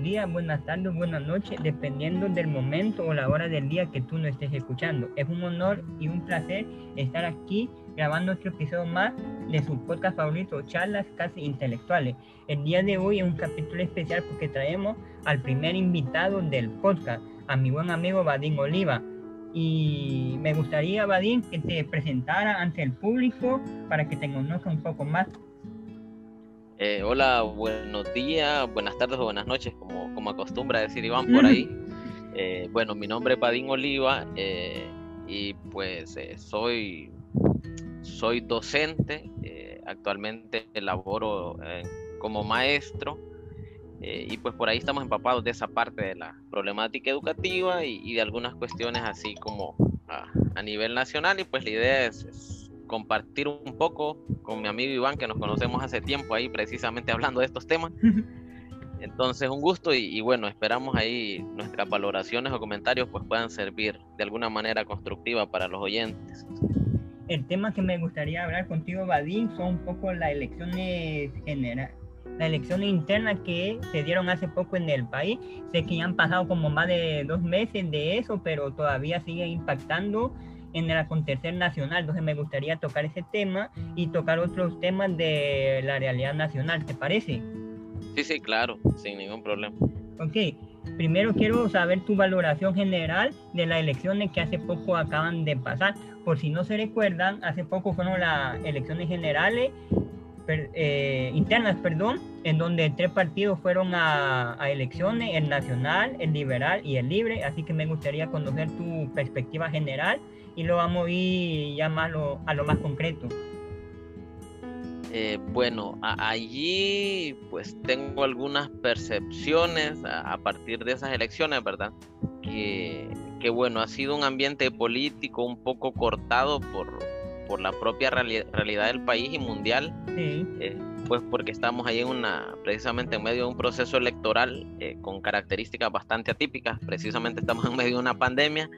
buenos días, buenas tardes, buenas noches, dependiendo del momento o la hora del día que tú no estés escuchando. Es un honor y un placer estar aquí grabando otro episodio más de su podcast favorito, Charlas Casi Intelectuales. El día de hoy es un capítulo especial porque traemos al primer invitado del podcast, a mi buen amigo Badín Oliva. Y me gustaría, Badín, que te presentara ante el público para que te conozca un poco más. Eh, hola, buenos días, buenas tardes o buenas noches, como, como acostumbra decir Iván por ahí. Eh, bueno, mi nombre es Badín Oliva eh, y pues soy, soy docente, actualmente laboro como maestro y pues por ahí estamos empapados de esa parte de la problemática educativa y, de algunas cuestiones así como a, nivel nacional y pues la idea es compartir un poco con mi amigo Iván, que nos conocemos hace tiempo ahí precisamente hablando de estos temas. Entonces, un gusto y, bueno, esperamos ahí nuestras valoraciones o comentarios pues puedan servir de alguna manera constructiva para los oyentes. El tema que me gustaría hablar contigo, Badín, son un poco las elecciones generales las elecciones internas que se dieron hace poco en el país. Sé que ya han pasado como más de dos meses de eso, pero todavía sigue impactando en el acontecer nacional. Entonces me gustaría tocar ese tema y tocar otros temas de la realidad nacional. ¿Te parece? Sí, sí, claro, sin ningún problema. Ok, primero quiero saber tu valoración general de las elecciones que hace poco acaban de pasar. Por si no se recuerdan, hace poco fueron las elecciones generales eh, internas, perdón, en donde tres partidos fueron a, a, elecciones, el nacional, el liberal y el libre, así que me gustaría conocer tu perspectiva general y lo vamos a ir ya más a lo más concreto. Eh, bueno, allí pues tengo algunas percepciones a, partir de esas elecciones, ¿verdad? Que, que, bueno, ha sido un ambiente político un poco cortado por, por la propia realidad del país y mundial. Eh, pues porque estamos ahí en una, precisamente en medio de un proceso electoral eh, con características bastante atípicas, precisamente estamos en medio de una pandemia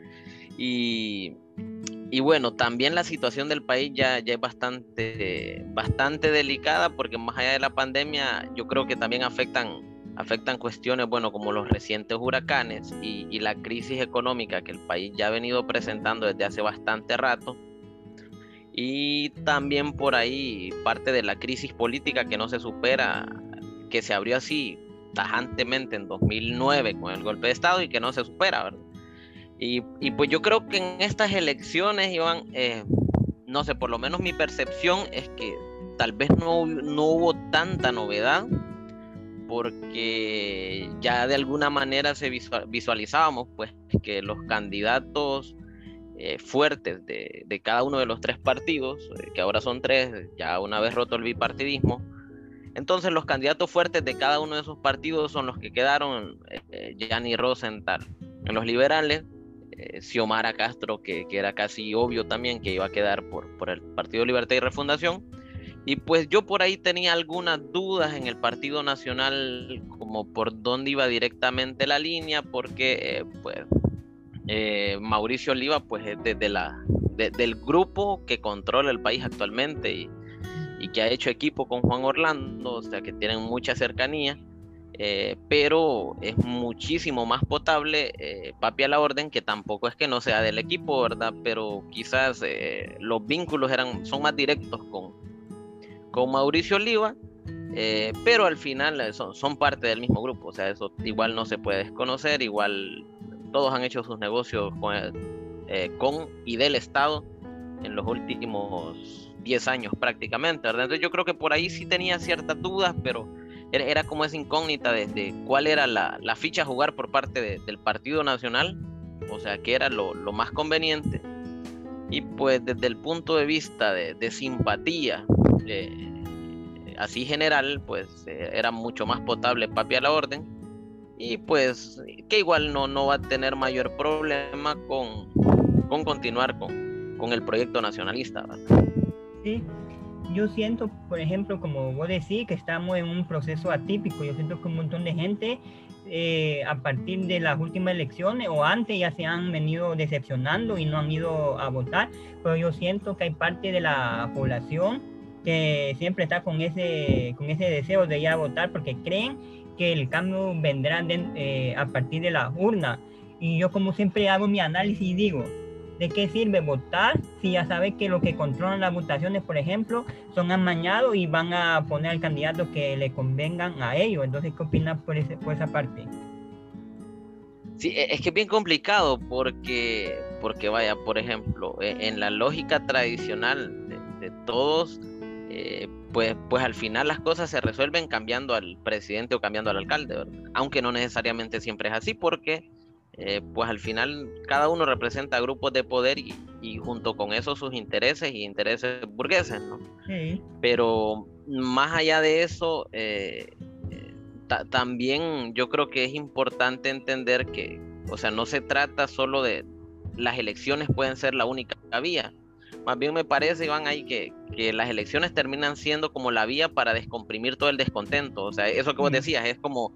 y, bueno, también la situación del país ya, ya es bastante, bastante delicada porque más allá de la pandemia yo creo que también afectan, afectan cuestiones, bueno, como los recientes huracanes y, y la crisis económica que el país ya ha venido presentando desde hace bastante rato y también por ahí parte de la crisis política que no se supera, que se abrió así tajantemente en 2009 con el golpe de Estado y que no se supera, ¿verdad? Y, pues yo creo que en estas elecciones, Iván, eh, no sé, por lo menos mi percepción es que tal vez no, no hubo tanta novedad porque ya de alguna manera se visualizábamos pues que los candidatos eh, fuertes de, de, cada uno de los tres partidos, eh, que ahora son tres, ya una vez roto el bipartidismo, entonces los candidatos fuertes de cada uno de esos partidos son los que quedaron, eh, Gianni Rosenthal en los liberales, eh, Xiomara Castro, que, era casi obvio también que iba a quedar por, por el Partido Libertad y Refundación. Y pues yo por ahí tenía algunas dudas en el Partido Nacional, como por dónde iba directamente la línea, porque eh, pues eh, Mauricio Oliva pues es desde la, del grupo que controla el país actualmente y, y, que ha hecho equipo con Juan Orlando, o sea que tienen mucha cercanía. Eh, pero es muchísimo más potable eh, Papi a la Orden, que tampoco es que no sea del equipo, ¿verdad? Pero quizás eh, los vínculos eran, son más directos con, con Mauricio Oliva, pero al final son, son parte del mismo grupo, o sea, eso igual no se puede desconocer, igual todos han hecho sus negocios con, con y del Estado en los últimos 10 años prácticamente, ¿verdad? Entonces yo creo que por ahí sí tenía ciertas dudas, pero era, como esa incógnita de, cuál era la, ficha a jugar por parte del Partido Nacional, o sea, que era lo, más conveniente. Y pues desde el punto de vista de, simpatía, eh, así general, pues eh, era mucho más potable Papi a la Orden. Y pues que igual no, no va a tener mayor problema con, con continuar con, con el proyecto nacionalista. Sí, yo siento, por ejemplo, como vos decís, que estamos en un proceso atípico. Yo siento que un montón de gente eh, a partir de las últimas elecciones o antes ya se han venido decepcionando y no han ido a votar, pero yo siento que hay parte de la población que siempre está con ese, con ese deseo de ir a votar porque creen que el cambio vendrá eh, a partir de la urna. Y yo como siempre hago mi análisis y digo, ¿de qué sirve votar si ya sabes que los que controlan las votaciones, por ejemplo, son amañados y van a poner al candidato que le convengan a ellos? Entonces, ¿qué opinas por, por esa parte? Sí, e, es que es bien complicado porque, porque vaya, por ejemplo, e, en la lógica tradicional de, todos, eh, pues, pues al final las cosas se resuelven cambiando al presidente o cambiando al alcalde, aunque no necesariamente siempre es así porque eh, pues al final cada uno representa grupos de poder y, junto con eso sus intereses y intereses burgueses, ¿no? Pero más allá de eso, eh, también yo creo que es importante entender que, o sea, no se trata solo de las elecciones pueden ser la única vía. Más bien me parece, Iván, ahí que, que las elecciones terminan siendo como la vía para descomprimir todo el descontento. O sea, eso que vos decías es como,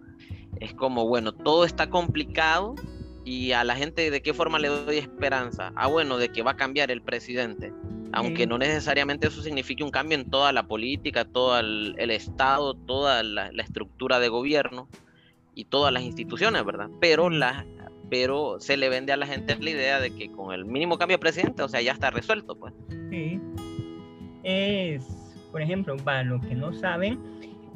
es como, bueno, todo está complicado y a la gente de qué forma le doy esperanza. Ah, bueno, de que va a cambiar el presidente aunque no necesariamente eso signifique un cambio en toda la política, todo el, Estado, toda la, estructura de gobierno y todas las instituciones, ¿verdad? Pero, la, pero se le vende a la gente la idea de que con el mínimo cambio de presidente, o sea, ya está resuelto, pues. Sí. Es, por ejemplo, para los que no saben,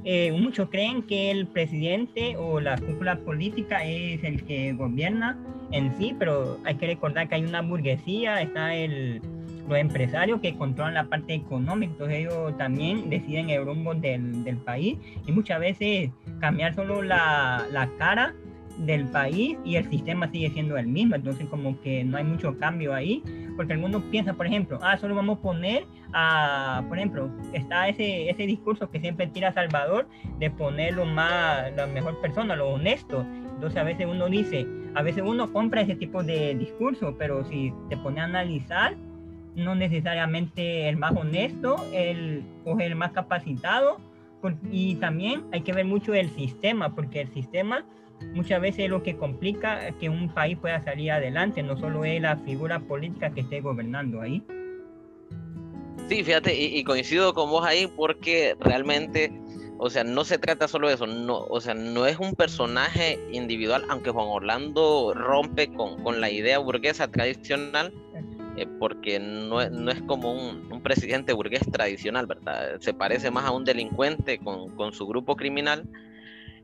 eh, muchos creen que el presidente o la cúpula política es el que gobierna en sí, pero hay que recordar que hay una burguesía, está el los empresarios que controlan la parte económica, entonces ellos también deciden el rumbo del, del país y muchas veces cambiar solo la, la, cara del país y el sistema sigue siendo el mismo, entonces como que no hay mucho cambio ahí, porque algunos piensan, por ejemplo, ah, solo vamos a poner a, por ejemplo, está ese, ese discurso que siempre tira Salvador de poner lo más, la mejor persona, lo honesto, entonces a veces uno dice, a veces uno compra ese tipo de discurso, pero si te pone a analizar, no necesariamente el más honesto el, o el más capacitado. y también hay que ver mucho el sistema, porque el sistema muchas veces es lo que complica que un país pueda salir adelante, no solo es la figura política que esté gobernando ahí. Sí, fíjate, y, coincido con vos ahí porque realmente, o sea, no se trata solo de eso, no, o sea, no es un personaje individual, aunque Juan Orlando rompe con, con la idea burguesa tradicional, eh, porque no, no, es como un, presidente burgués tradicional, ¿verdad? Se parece más a un delincuente con, con su grupo criminal.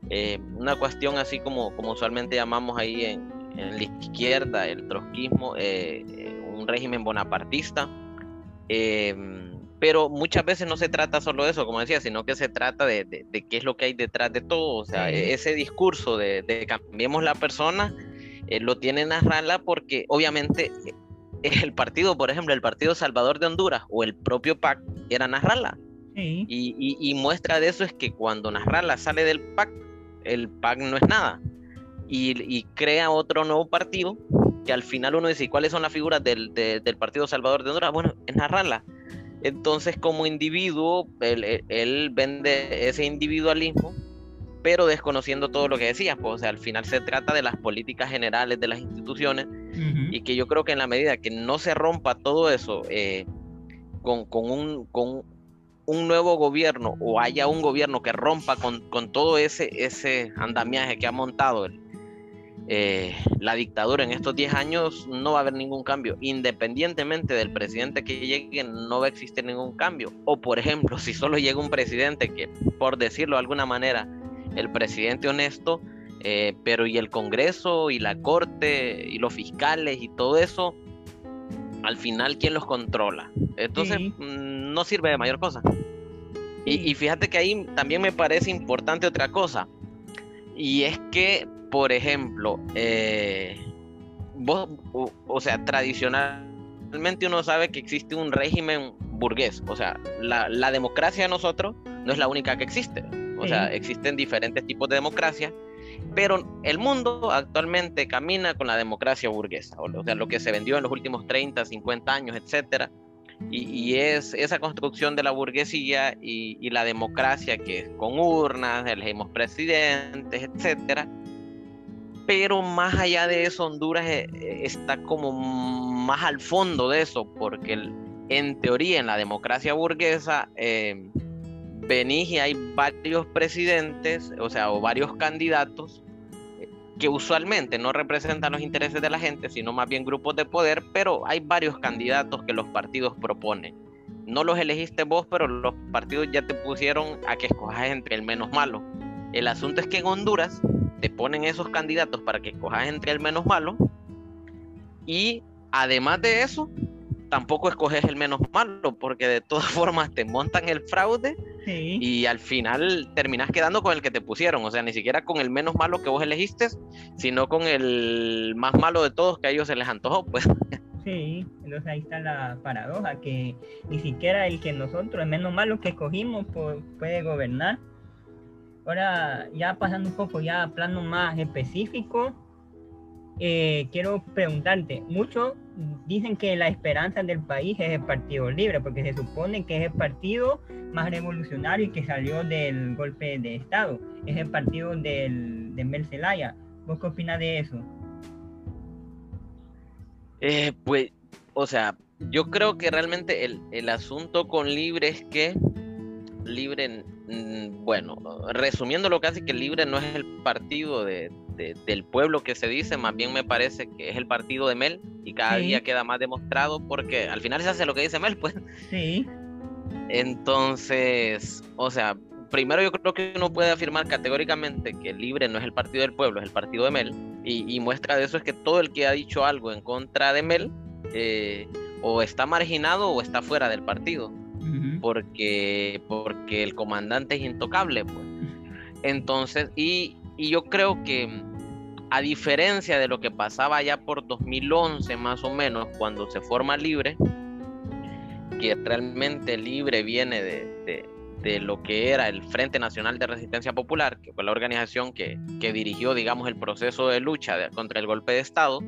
Eh, una cuestión así como, como usualmente llamamos ahí en, en la izquierda, el trotskismo, eh, un régimen bonapartista. pero muchas veces no se trata solo de eso, como decía, sino que se trata de, de, qué es lo que hay detrás de todo. O sea, ese discurso de, de cambiemos la persona, lo tiene Narrala porque obviamente el partido, por ejemplo, el Partido Salvador de Honduras o el propio PAC era Narrala. Y, muestra de eso es que cuando Narrala sale del PAC, el PAC no es nada. Y, crea otro nuevo partido que al final uno dice, ¿cuáles son las figuras del, del Partido Salvador de Honduras? Bueno, es Narrala. Entonces, como individuo, él, él vende ese individualismo pero desconociendo todo lo que decías, pues, o sea, al final se trata de las políticas generales de las instituciones y que yo creo que en la medida que no se rompa todo eso eh, con, con, un, con un nuevo gobierno o haya un gobierno que rompa con, con todo ese, ese andamiaje que ha montado eh, la dictadura en estos 10 años, no va a haber ningún cambio. Independientemente del presidente que llegue, no va a existir ningún cambio. O por ejemplo, si solo llega un presidente que, por decirlo de alguna manera, el presidente honesto, eh, pero y el Congreso y la Corte y los fiscales y todo eso, al final, ¿quién los controla? Entonces, mm, no sirve de mayor cosa. Y, fíjate que ahí también me parece importante otra cosa, y es que, por ejemplo, eh, vos, o, sea, tradicionalmente uno sabe que existe un régimen burgués, o sea, la, la democracia de nosotros no es la única que existe. O sea, existen diferentes tipos de democracia, pero el mundo actualmente camina con la democracia burguesa, o sea, lo que se vendió en los últimos 30, 50 años, etcétera. Y, es esa construcción de la burguesía y, la democracia que es con urnas, elegimos presidentes, etcétera. Pero más allá de eso, Honduras eh, está como más al fondo de eso, porque en teoría en la democracia burguesa eh, venís y hay varios presidentes, o sea, o varios candidatos eh, que usualmente no representan los intereses de la gente, sino más bien grupos de poder, pero hay varios candidatos que los partidos proponen. No los elegiste vos, pero los partidos ya te pusieron a que escojas entre el menos malo. El asunto es que en Honduras te ponen esos candidatos para que escojas entre el menos malo y además de eso, tampoco escoges el menos malo, porque de todas formas te montan el fraude y al final terminas quedando con el que te pusieron, o sea, ni siquiera con el menos malo que vos elegiste, sino con el más malo de todos que a ellos se les antojó, pues. Sí, entonces ahí está la paradoja, que ni siquiera el que nosotros, el menos malo que escogimos, puede gobernar. Ahora, ya pasando un poco ya a plano más específico, eh, quiero preguntarte, muchos dicen que la esperanza del país es el Partido Libre, porque se supone que es el partido más revolucionario y que salió del golpe de Estado, es el partido del, de Mel Zelaya. ¿Vos qué opinas de eso? Eh, pues, o sea, yo creo que realmente el, el asunto con Libre es que Libre, mm, bueno, resumiendo lo que que Libre no es el partido de, del pueblo que se dice, más bien me parece que es el partido de Mel y cada día queda más demostrado porque al final se hace lo que dice Mel, pues. Sí. Entonces, o sea, primero yo creo que uno puede afirmar categóricamente que Libre no es el partido del pueblo, es el partido de Mel. Y, muestra de eso es que todo el que ha dicho algo en contra de Mel eh, o está marginado o está fuera del partido. porque, porque el comandante es intocable, pues. Entonces, y, y yo creo que a diferencia de lo que pasaba ya por 2011 más o menos, cuando se forma Libre, que realmente Libre viene de, lo que era el Frente Nacional de Resistencia Popular, que fue la organización que, dirigió, digamos, el proceso de lucha contra el golpe de Estado.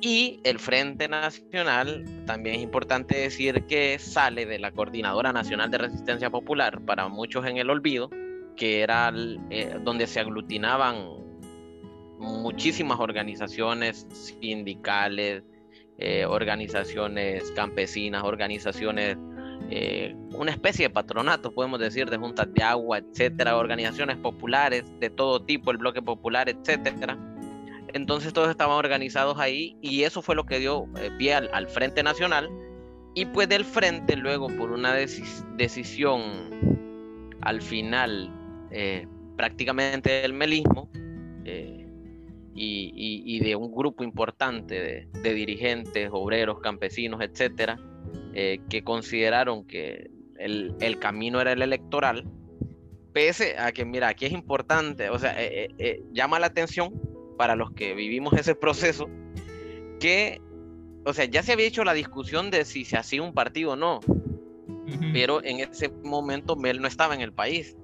Y el Frente Nacional, también es importante decir que sale de la Coordinadora Nacional de Resistencia Popular, para muchos en el olvido, que era eh, donde se aglutinaban muchísimas organizaciones sindicales, eh, organizaciones campesinas, organizaciones, eh, una especie de patronato, podemos decir, de juntas de agua, etcétera, organizaciones populares de todo tipo, el bloque popular, etcétera. Entonces todos estaban organizados ahí y eso fue lo que dio pie al, Frente Nacional. Y pues del Frente, luego por una decisión al final eh, prácticamente del melismo eh, y, de un grupo importante de, dirigentes, obreros, campesinos, etcétera, eh, que consideraron que el, camino era el electoral, pese a que, mira, aquí es importante, o sea, llama la atención para los que vivimos ese proceso, que, o sea, ya se había hecho la discusión de si se hacía un partido o no, pero en ese momento Mel no estaba en el país.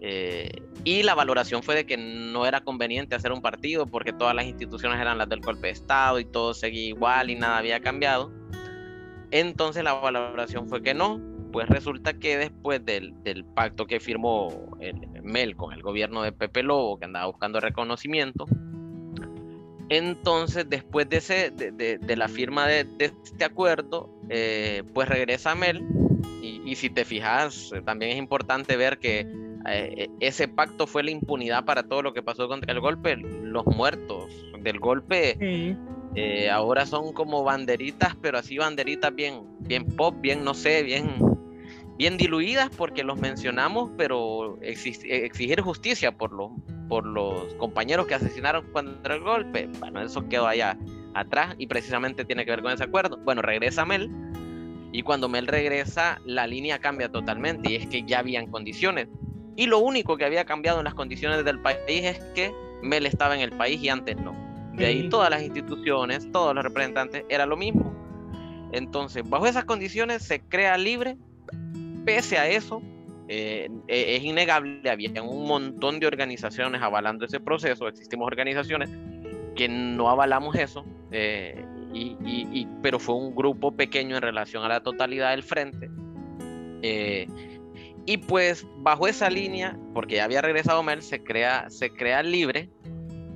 Eh, y la valoración fue de que no era conveniente hacer un partido porque todas las instituciones eran las del golpe de Estado y todo seguía igual y nada había cambiado. Entonces la valoración fue que no. Pues resulta que después del, del pacto que firmó el Mel con el gobierno de Pepe Lobo, que andaba buscando reconocimiento, entonces después de, ese, de, de, la firma de, este acuerdo, eh, pues regresa Mel. Y, y si te fijas, también es importante ver que eh, ese pacto fue la impunidad para todo lo que pasó contra el golpe. Los muertos del golpe eh, ahora son como banderitas, pero así banderitas bien, bien pop, bien, no sé, bien, bien diluidas porque los mencionamos, pero exigir justicia por los, por los compañeros que asesinaron contra el golpe, bueno, eso quedó allá atrás y precisamente tiene que ver con ese acuerdo. Bueno, regresa Mel. Y cuando Mel regresa, la línea cambia totalmente y es que ya habían condiciones. Y lo único que había cambiado en las condiciones del país es que Mel estaba en el país y antes no. De ahí todas las instituciones, todos los representantes, era lo mismo. Entonces, bajo esas condiciones se crea libre. Pese a eso, eh, e, es innegable, había un montón de organizaciones avalando ese proceso, existimos organizaciones que no avalamos eso, eh, y, pero fue un grupo pequeño en relación a la totalidad del frente. Eh, y pues bajo esa línea, porque ya había regresado Mel, se crea, se crea Libre.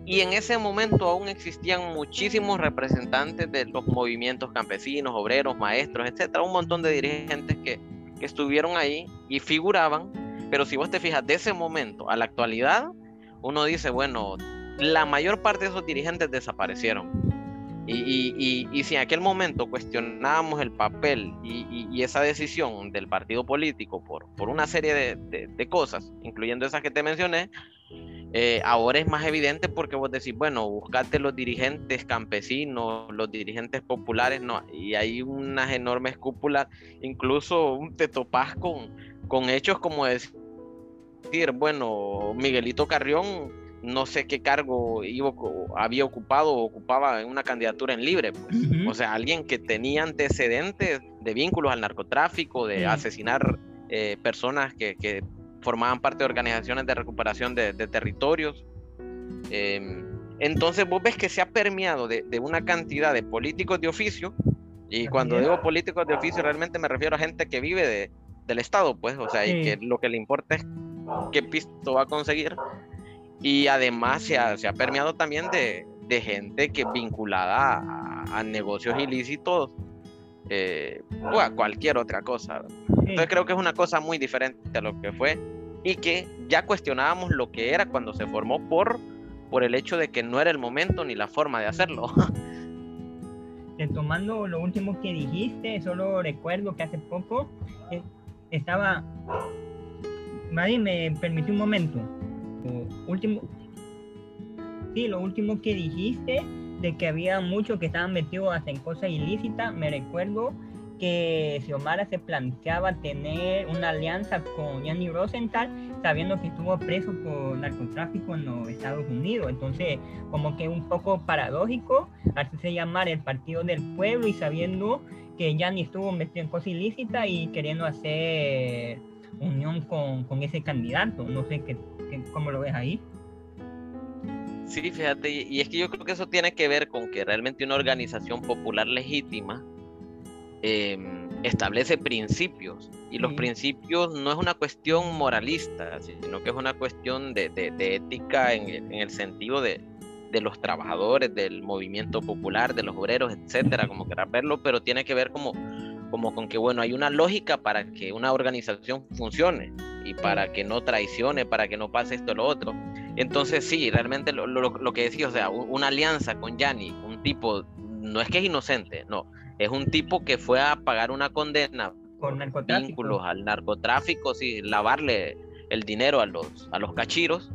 Y en ese momento aún existían muchísimos representantes de los movimientos campesinos, obreros, maestros, etcétera, un montón de dirigentes que, que estuvieron ahí y figuraban, pero si vos te fijas de ese momento a la actualidad, uno dice, bueno, la mayor parte de esos dirigentes desaparecieron. Y, y, si en aquel momento cuestionábamos el papel y, esa decisión del partido político por, por una serie de, de, cosas, incluyendo esas que te mencioné, eh, ahora es más evidente porque vos decís, bueno, buscate los dirigentes campesinos, los dirigentes populares, no, y hay unas enormes cúpulas, incluso te topás con, con hechos como decir, bueno, Miguelito Carrión no sé qué cargo iba, había ocupado o ocupaba en una candidatura en libre. Pues. O sea, alguien que tenía antecedentes de vínculos al narcotráfico, de asesinar eh, personas que, formaban parte de organizaciones de recuperación de, territorios. Em, entonces vos ves que se ha permeado de, una cantidad de políticos de oficio, y cuando digo políticos de oficio realmente me refiero a gente que vive de, del Estado, pues, o sea, y que lo que le importa es qué pisto va a conseguir y además se ha, permeado también de, gente que vinculada a, negocios ilícitos eh, o a cualquier otra cosa. Entonces creo que es una cosa muy diferente a lo que fue y que ya cuestionábamos lo que era cuando se formó por, por el hecho de que no era el momento ni la forma de hacerlo. Retomando lo último que dijiste, solo recuerdo que hace poco eh, estaba... Nadie me permitió un momento último, sí, lo último que dijiste de que había muchos que estaban metidos hasta en cosas ilícitas, me recuerdo que Xiomara se planteaba tener una alianza con Gianni Rosenthal, sabiendo que estuvo preso por narcotráfico en los Estados Unidos. Entonces, como que un poco paradójico hacerse llamar el Partido del Pueblo y sabiendo que Gianni estuvo metido en cosas ilícitas y queriendo hacer unión con, con ese candidato. No sé qué, cómo lo ves ahí. Sí, fíjate, y es que yo creo que eso tiene que ver con que realmente una organización popular legítima em, establece principios, y los principios no es una cuestión moralista, sino que es una cuestión de, de, ética en, en, el sentido de, de, los trabajadores, del movimiento popular, de los obreros, etcétera, como quieras verlo, pero tiene que ver como como con que, bueno, hay una lógica para que una organización funcione y para que no traicione, para que no pase esto o lo otro. Entonces, sí, realmente lo, lo, que decía, o sea, una alianza con Yanni, un tipo, no es que es inocente, no, es un tipo que fue a pagar una condena por vínculos al narcotráfico, sí, lavarle el dinero a los, a los cachiros.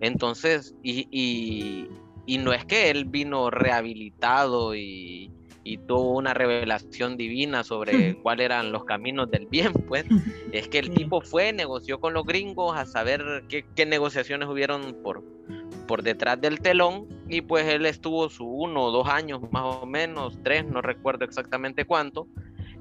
Entonces, y, y, y no es que él vino rehabilitado y, y tuvo una revelación divina sobre cuáles eran los caminos del bien, pues es que el tipo fue, negoció con los gringos a saber qué, qué, negociaciones hubieron por, por detrás del telón y pues él estuvo su uno o dos años más o menos, tres, no recuerdo exactamente cuánto,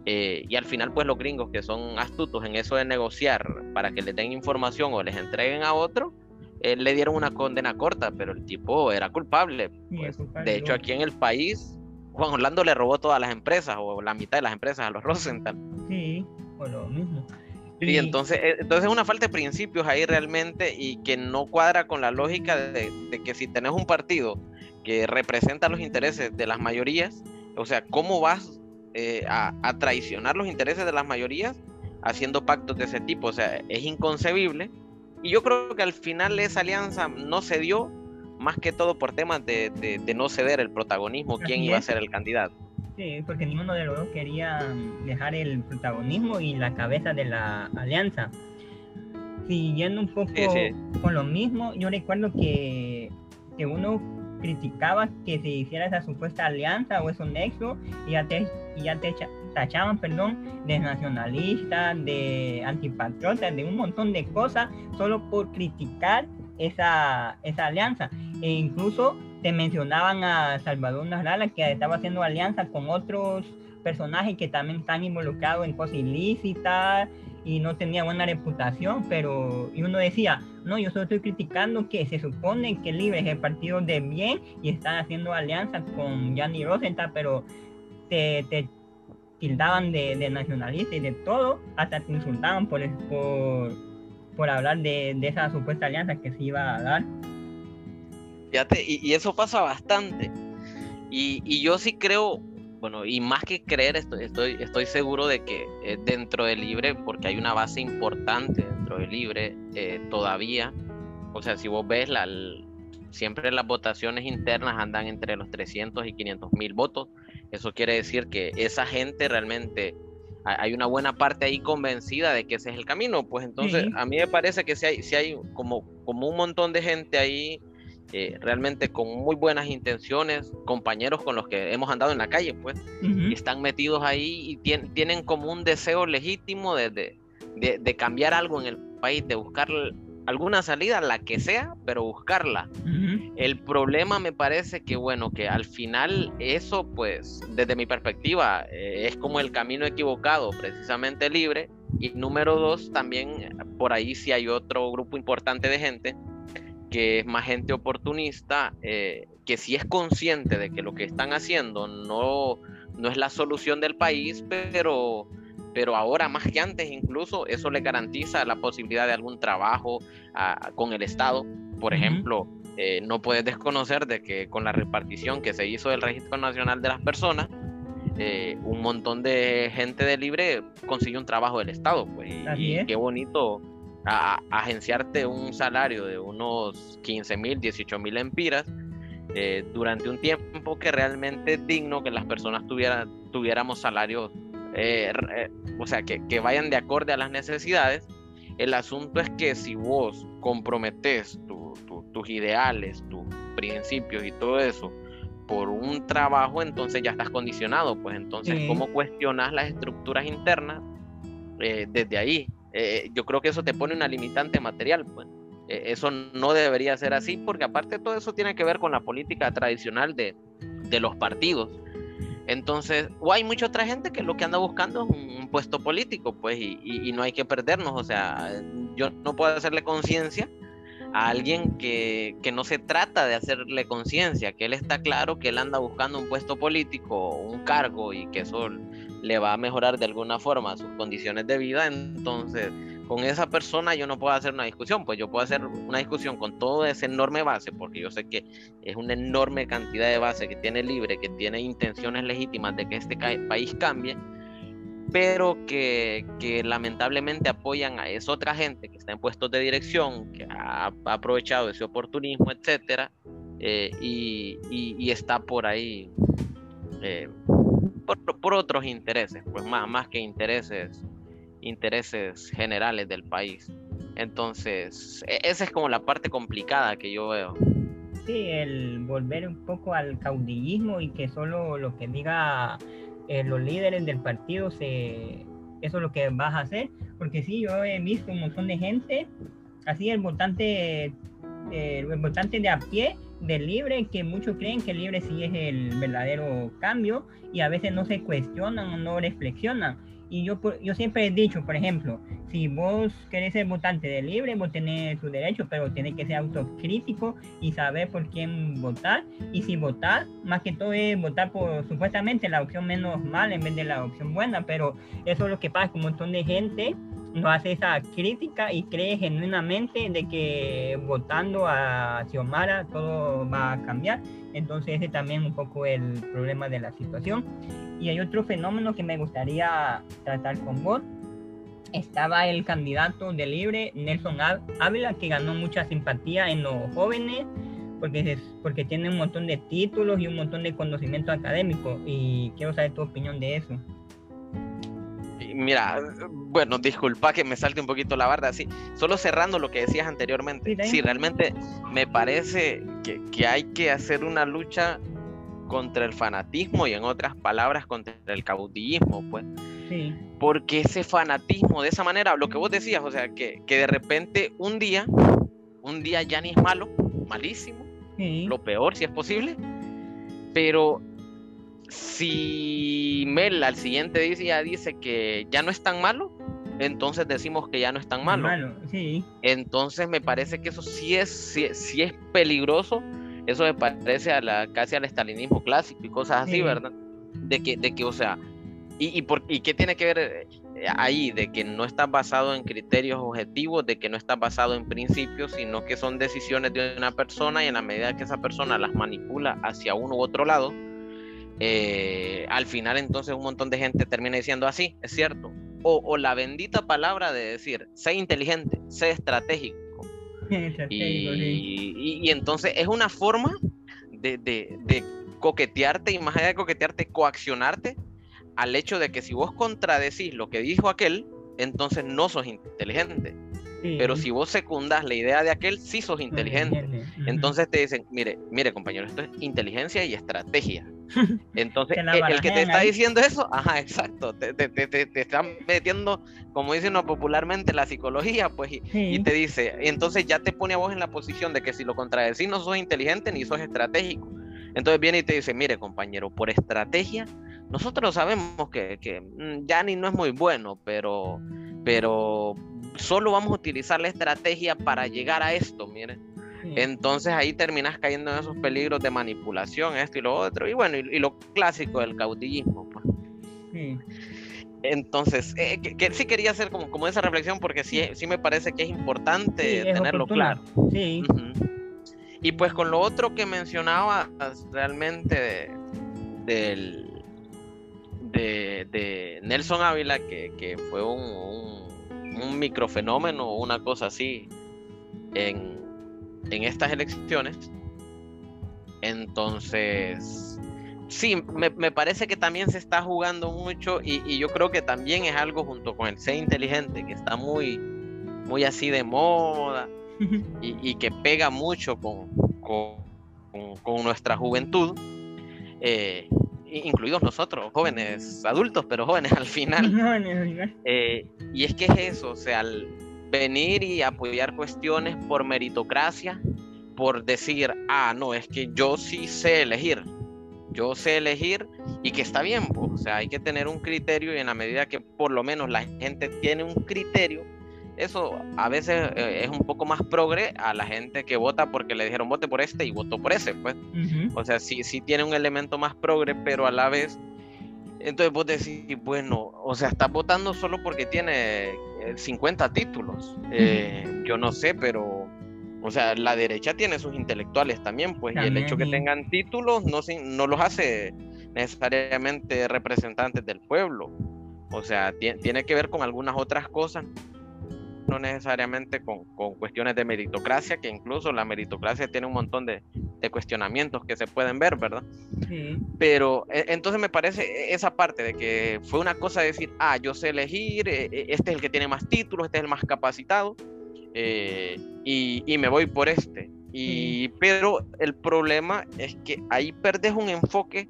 eh, y al final pues los gringos que son astutos en eso de negociar para que le den información o les entreguen a otro, eh, le dieron una condena corta, pero el tipo era culpable. Pues. De hecho, aquí en el país Juan Orlando le robó todas las empresas o la mitad de las empresas a los Rosenthal. Sí, por lo mismo. Y, entonces, eh, entonces es una falta de principios ahí realmente y que no cuadra con la lógica de, que si tenés un partido que representa los intereses de las mayorías, o sea, ¿cómo vas eh, a, a, traicionar los intereses de las mayorías haciendo pactos de ese tipo? O sea, es inconcebible. Y yo creo que al final esa alianza no se dio más que todo por temas de, de, no ceder el protagonismo, quién iba a ser el candidato. Sí, porque ninguno de los dos quería dejar el protagonismo y la cabeza de la alianza. Siguiendo un poco con lo mismo, yo recuerdo que, que uno criticaba que se hiciera esa supuesta alianza o eso nexo y ya te, y ya te tachaban, perdón, de nacionalista, de antipatriota, de un montón de cosas, solo por criticar esa, esa alianza. E incluso te mencionaban a Salvador Narrala que estaba haciendo alianza con otros personajes que también están involucrados en cosas ilícitas y no tenía buena reputación, pero y uno decía, no, yo solo estoy criticando que se supone que Libre es el partido de bien y están haciendo alianza con Gianni Rosenthal, pero te, te tildaban de, de, nacionalista y de todo, hasta te insultaban por, por, por hablar de, de esa supuesta alianza que se iba a dar. Fíjate, y, eso pasa bastante. Y, yo sí creo, bueno, y más que creer, estoy, estoy, estoy seguro de que eh, dentro del Libre, porque hay una base importante dentro del Libre eh, todavía, o sea, si vos ves, la, siempre las votaciones internas andan entre los 300 y 500 mil votos, eso quiere decir que esa gente realmente hay una buena parte ahí convencida de que ese es el camino, pues entonces a mí me parece que si hay, si hay como, como un montón de gente ahí eh, realmente con muy buenas intenciones, compañeros con los que hemos andado en la calle, pues, y están metidos ahí y tienen como un deseo legítimo de, de, de, cambiar algo en el país, de buscar alguna salida, la que sea, pero buscarla. El problema me parece que, bueno, que al final eso, pues, desde mi perspectiva, eh, es como el camino equivocado, precisamente libre. Y número dos, también por ahí sí hay otro grupo importante de gente que es más gente oportunista, eh, que sí es consciente de que lo que están haciendo no, no es la solución del país, pero, pero ahora más que antes incluso eso le garantiza la posibilidad de algún trabajo con el Estado. Por ejemplo, eh, no puedes desconocer de que con la repartición que se hizo del Registro Nacional de las Personas, eh, un montón de gente de libre consiguió un trabajo del Estado. Pues, y qué bonito a, agenciarte un salario de unos 15 mil, 18 mil empiras eh, durante un tiempo que realmente es digno que las personas tuvieran, tuviéramos salarios, eh, eh, o sea, que, que, vayan de acorde a las necesidades. El asunto es que si vos comprometes tus ideales, tus principios y todo eso por un trabajo, entonces ya estás condicionado, pues entonces, ¿cómo cuestionas las estructuras internas desde ahí? Eh, yo creo que eso te pone una limitante material, pues. Eh, eso no debería ser así, porque aparte todo eso tiene que ver con la política tradicional de, de los partidos. Entonces, o hay mucha otra gente que lo que anda buscando es un, puesto político, pues, y, y, no hay que perdernos. O sea, yo no puedo hacerle conciencia a alguien que, que, no se trata de hacerle conciencia, que él está claro que él anda buscando un puesto político, un cargo, y que eso le va a mejorar de alguna forma sus condiciones de vida, entonces con esa persona yo no puedo hacer una discusión, pues yo puedo hacer una discusión con toda esa enorme base, porque yo sé que es una enorme cantidad de base que tiene libre, que tiene intenciones legítimas de que este país cambie, pero que, lamentablemente apoyan a esa otra gente que está en puestos de dirección, que ha, aprovechado ese oportunismo, etcétera, eh, y, está por ahí. Eh, por, otros intereses, pues más que intereses, intereses generales del país. Entonces, e, esa es como la parte complicada que yo veo. Sí, el volver un poco al caudillismo y que solo lo que diga eh, los líderes del partido se eso es lo que vas a hacer, porque sí, yo he visto un montón de gente, así el votante, eh, el votante de a pie, del libre, que muchos creen que el libre sí es el verdadero cambio y a veces no se cuestionan no reflexionan. Y yo, yo siempre he dicho, por ejemplo, si vos querés ser votante del libre, vos tenés su derecho, pero tenés que ser autocrítico y saber por quién votar. Y si votar, más que todo es votar por supuestamente la opción menos mala en vez de la opción buena, pero eso es lo que pasa con un montón de gente no hace esa crítica y cree genuinamente de que votando a Xiomara todo va a cambiar. Entonces ese también un poco el problema de la situación. Y hay otro fenómeno que me gustaría tratar con vos. Estaba el candidato de libre, Nelson Ávila, que ganó mucha simpatía en los jóvenes porque, porque tiene un montón de títulos y un montón de conocimiento académico. Y quiero saber tu opinión de eso mira, bueno, disculpa que me salte un poquito la barda, sí, solo cerrando lo que decías anteriormente, sí, realmente me parece que, que, hay que hacer una lucha contra el fanatismo y en otras palabras contra el caudillismo, pues. Sí. Porque ese fanatismo, de esa manera, lo que vos decías, o sea, que, que de repente un día, un día ya ni es malo, malísimo, lo peor si es posible, pero si Mel al siguiente día dice que ya no es tan malo, entonces decimos que ya no es tan malo. Entonces me parece que eso sí es, sí, es peligroso. Eso me parece a la, casi al estalinismo clásico y cosas así, ¿verdad? De que, de que, o sea, y, y, por, ¿y qué tiene que ver eh, ahí? De que no está basado en criterios objetivos, de que no está basado en principios, sino que son decisiones de una persona y en la medida que esa persona las manipula hacia uno u otro lado, eh, al final entonces un montón de gente termina diciendo así, es cierto. O, la bendita palabra de decir, sé inteligente, sé estratégico. y, entonces es una forma de, de, coquetearte y más allá de coquetearte, coaccionarte al hecho de que si vos contradecís lo que dijo aquel, entonces no sos inteligente. Pero si vos secundas la idea de aquel, sí sos inteligente. Entonces te dicen, mire, mire compañero, esto es inteligencia y estrategia. Entonces, el, que te está diciendo eso, ajá, exacto, te, te, te, te, están metiendo, como dicen popularmente, la psicología, pues, y, te dice, entonces ya te pone a vos en la posición de que si lo contradecís no sos inteligente ni sos estratégico. Entonces viene y te dice, mire compañero, por estrategia, nosotros sabemos que, que mm, Yanni no es muy bueno, pero, pero solo vamos a utilizar la estrategia para llegar a esto, miren. Entonces ahí terminas cayendo en esos peligros de manipulación, esto y lo otro, y bueno, y, lo clásico del caudillismo. Pues. Entonces, eh, que, sí quería hacer como, como esa reflexión porque sí, sí me parece que es importante tenerlo claro. Sí. Y pues con lo otro que mencionaba realmente del, de, Nelson Ávila, que, fue un un microfenómeno o una cosa así en, estas elecciones. Entonces, sí, me, parece que también se está jugando mucho y, yo creo que también es algo junto con el ser inteligente que está muy, muy así de moda y, que pega mucho con, con, nuestra juventud. Eh, incluidos nosotros, jóvenes adultos, pero jóvenes al final. Eh, y es que es eso, o sea, al venir y apoyar cuestiones por meritocracia, por decir, ah, no, es que yo sí sé elegir, yo sé elegir y que está bien, pues, o sea, hay que tener un criterio y en la medida que por lo menos la gente tiene un criterio, eso a veces eh, es un poco más progre a la gente que vota porque le dijeron vote por este y votó por ese, pues. O sea, sí, sí tiene un elemento más progre, pero a la vez, entonces vos decís, bueno, o sea, estás votando solo porque tiene 50 eh, títulos. Eh, yo no sé, pero, o sea, la derecha tiene sus intelectuales también, pues, y el hecho que tengan títulos no, no los hace necesariamente representantes del pueblo. O sea, tiene que ver con algunas otras cosas no necesariamente con, cuestiones de meritocracia, que incluso la meritocracia tiene un montón de, cuestionamientos que se pueden ver, ¿verdad? Pero e, entonces me parece esa parte de que fue una cosa de decir, ah, yo sé elegir, e, e, este es el que tiene más títulos, este es el más capacitado, eh, y, me voy por este. Y, Pero el problema es que ahí perdes un enfoque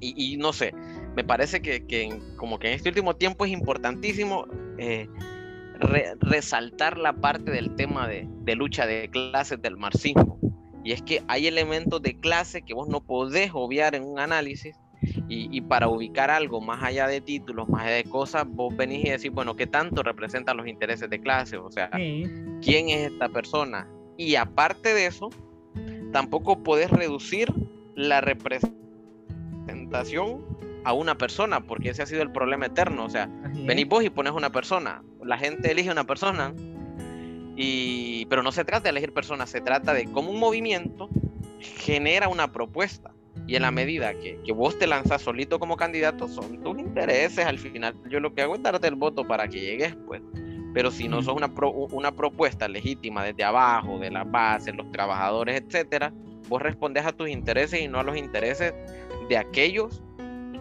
y, no sé, me parece que, como que en este último tiempo es importantísimo eh, resaltar la parte del tema de, lucha de clases del marxismo. Y es que hay elementos de clase que vos no podés obviar en un análisis y, para ubicar algo más allá de títulos, más allá de cosas, vos venís y decís, bueno, ¿qué tanto representan los intereses de clase? O sea, ¿quién es esta persona? Y aparte de eso, tampoco podés reducir la representación a una persona, porque ese ha sido el problema eterno. O sea, venís vos y pones una persona, la gente elige una persona, y, pero no se trata de elegir personas, se trata de cómo un movimiento genera una propuesta. Y en la medida que, que, vos te lanzas solito como candidato, son tus intereses. Al final, yo lo que hago es darte el voto para que llegues, pues. Pero si no sos una, una propuesta legítima desde abajo, de la base, los trabajadores, etcétera, vos respondes a tus intereses y no a los intereses de aquellos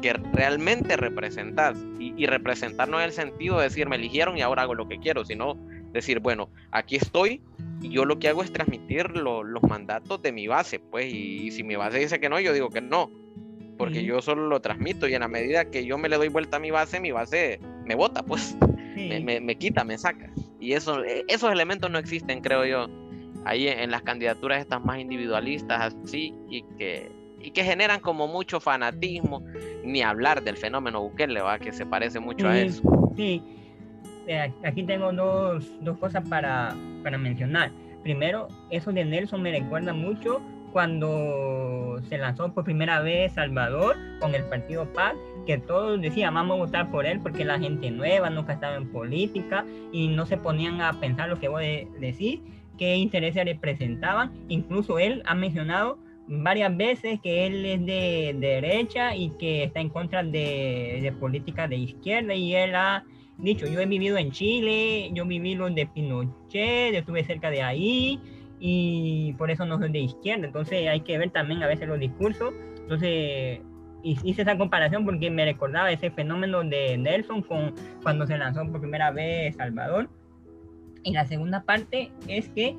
que realmente representas. Y, representar no en el sentido de decir, me eligieron y ahora hago lo que quiero, sino decir, bueno, aquí estoy y yo lo que hago es transmitir los mandatos de mi base, pues, y, si mi base dice que no, yo digo que no, porque yo solo lo transmito y en la medida que yo me le doy vuelta a mi base, mi base me vota, pues, me, me, quita, me saca. Y eso, e, esos elementos no existen, creo yo, ahí en, en las candidaturas estas más individualistas, así, y que y que generan como mucho fanatismo, ni hablar del fenómeno Bukele, ¿va? que se parece mucho a eso. Sí, eh, aquí tengo dos, dos cosas para, para mencionar. Primero, eso de Nelson me recuerda mucho cuando se lanzó por primera vez Salvador con el partido Paz, que todos decían vamos a votar por él porque la gente nueva, nunca estaba en política y no se ponían a pensar lo que voy a decir, qué intereses representaban. Incluso él ha mencionado varias veces que él es de, derecha y que está en contra de, de políticas de izquierda y él ha dicho, yo he vivido en Chile, yo viví lo de Pinochet, estuve cerca de ahí y por eso no soy de izquierda. Entonces hay que ver también a veces los discursos. Entonces hice esa comparación porque me recordaba ese fenómeno de Nelson cuando se lanzó por primera vez Salvador. Y la segunda parte es que,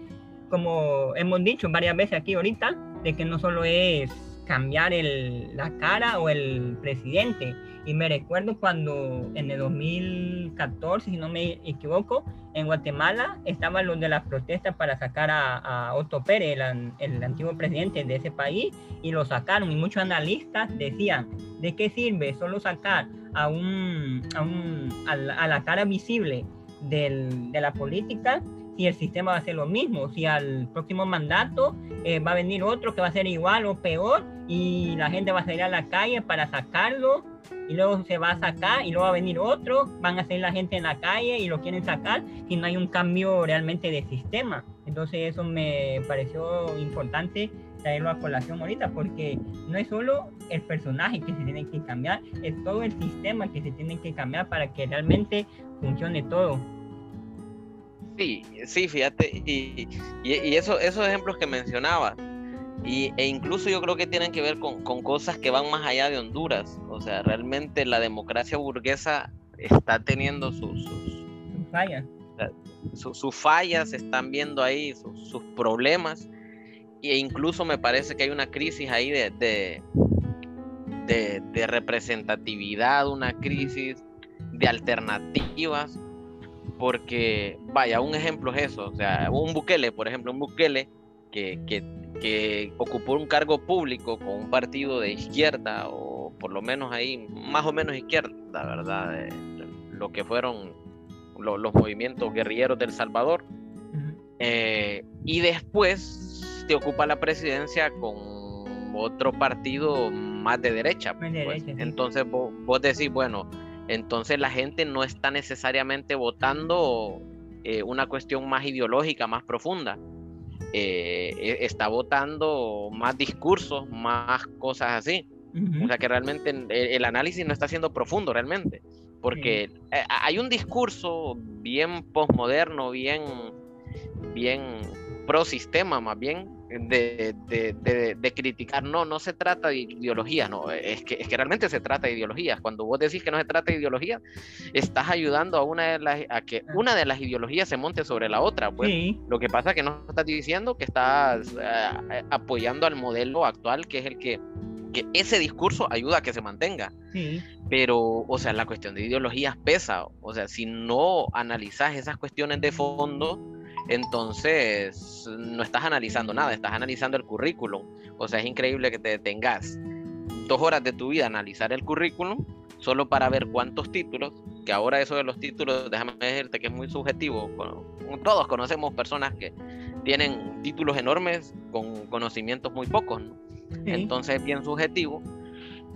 como hemos dicho varias veces aquí ahorita, de que no solo es cambiar el, la cara o el presidente, y me recuerdo cuando en el 2014, si no me equivoco, en Guatemala estaban los de las protestas para sacar a, Otto Pérez, el, antiguo presidente de ese país, y lo sacaron. Y muchos analistas decían, ¿de qué sirve solo sacar a, un, a, un, a, la, cara visible del, de la política si el sistema va a ser lo mismo, si al próximo mandato eh, va a venir otro que va a ser igual o peor y la gente va a salir a la calle para sacarlo y luego se va a sacar y luego va a venir otro, van a salir la gente en la calle y lo quieren sacar y no hay un cambio realmente de sistema. Entonces eso me pareció importante traerlo a colación ahorita porque no es solo el personaje que se tiene que cambiar, es todo el sistema que se tiene que cambiar para que realmente funcione todo. Sí, sí, fíjate, y, y, eso, esos ejemplos que mencionaba, y, e incluso yo creo que tienen que ver con, con, cosas que van más allá de Honduras. O sea, realmente la democracia burguesa está teniendo sus, sus, fallas. Sus, fallas, se están viendo ahí sus, problemas. E incluso me parece que hay una crisis ahí de, de, de, de representatividad, una crisis de alternativas porque, vaya, un ejemplo es eso, o sea, un Bukele, por ejemplo, un Bukele que, que, que, ocupó un cargo público con un partido de izquierda, o por lo menos ahí, más o menos izquierda, ¿verdad? lo que fueron los movimientos guerrilleros del Salvador. Eh, y después te ocupa la presidencia con otro partido más de derecha. Pues. Entonces vos, vos decís, bueno, entonces la gente no está necesariamente votando eh, una cuestión más ideológica, más profunda. Eh, e, está votando más discursos, más cosas así. O sea que realmente el, análisis no está siendo profundo realmente. Porque eh, hay un discurso bien postmoderno, bien, bien pro sistema más bien, de, de, de, criticar. No, no se trata de ideología, no, es que, es que realmente se trata de ideología. Cuando vos decís que no se trata de ideología, estás ayudando a, una de las, a que ah. una de las ideologías se monte sobre la otra. Pues. Lo que pasa es que no estás diciendo que estás eh, apoyando al modelo actual, que es el que, que ese discurso ayuda a que se mantenga. Pero, o sea, la cuestión de ideologías pesa. O sea, si no analizas esas cuestiones de fondo, entonces no estás analizando nada, estás analizando el currículum. O sea, es increíble que te detengas dos horas de tu vida a analizar el currículum solo para ver cuántos títulos, que ahora eso de los títulos, déjame decirte que es muy subjetivo. Todos conocemos personas que tienen títulos enormes con conocimientos muy pocos, Entonces es bien subjetivo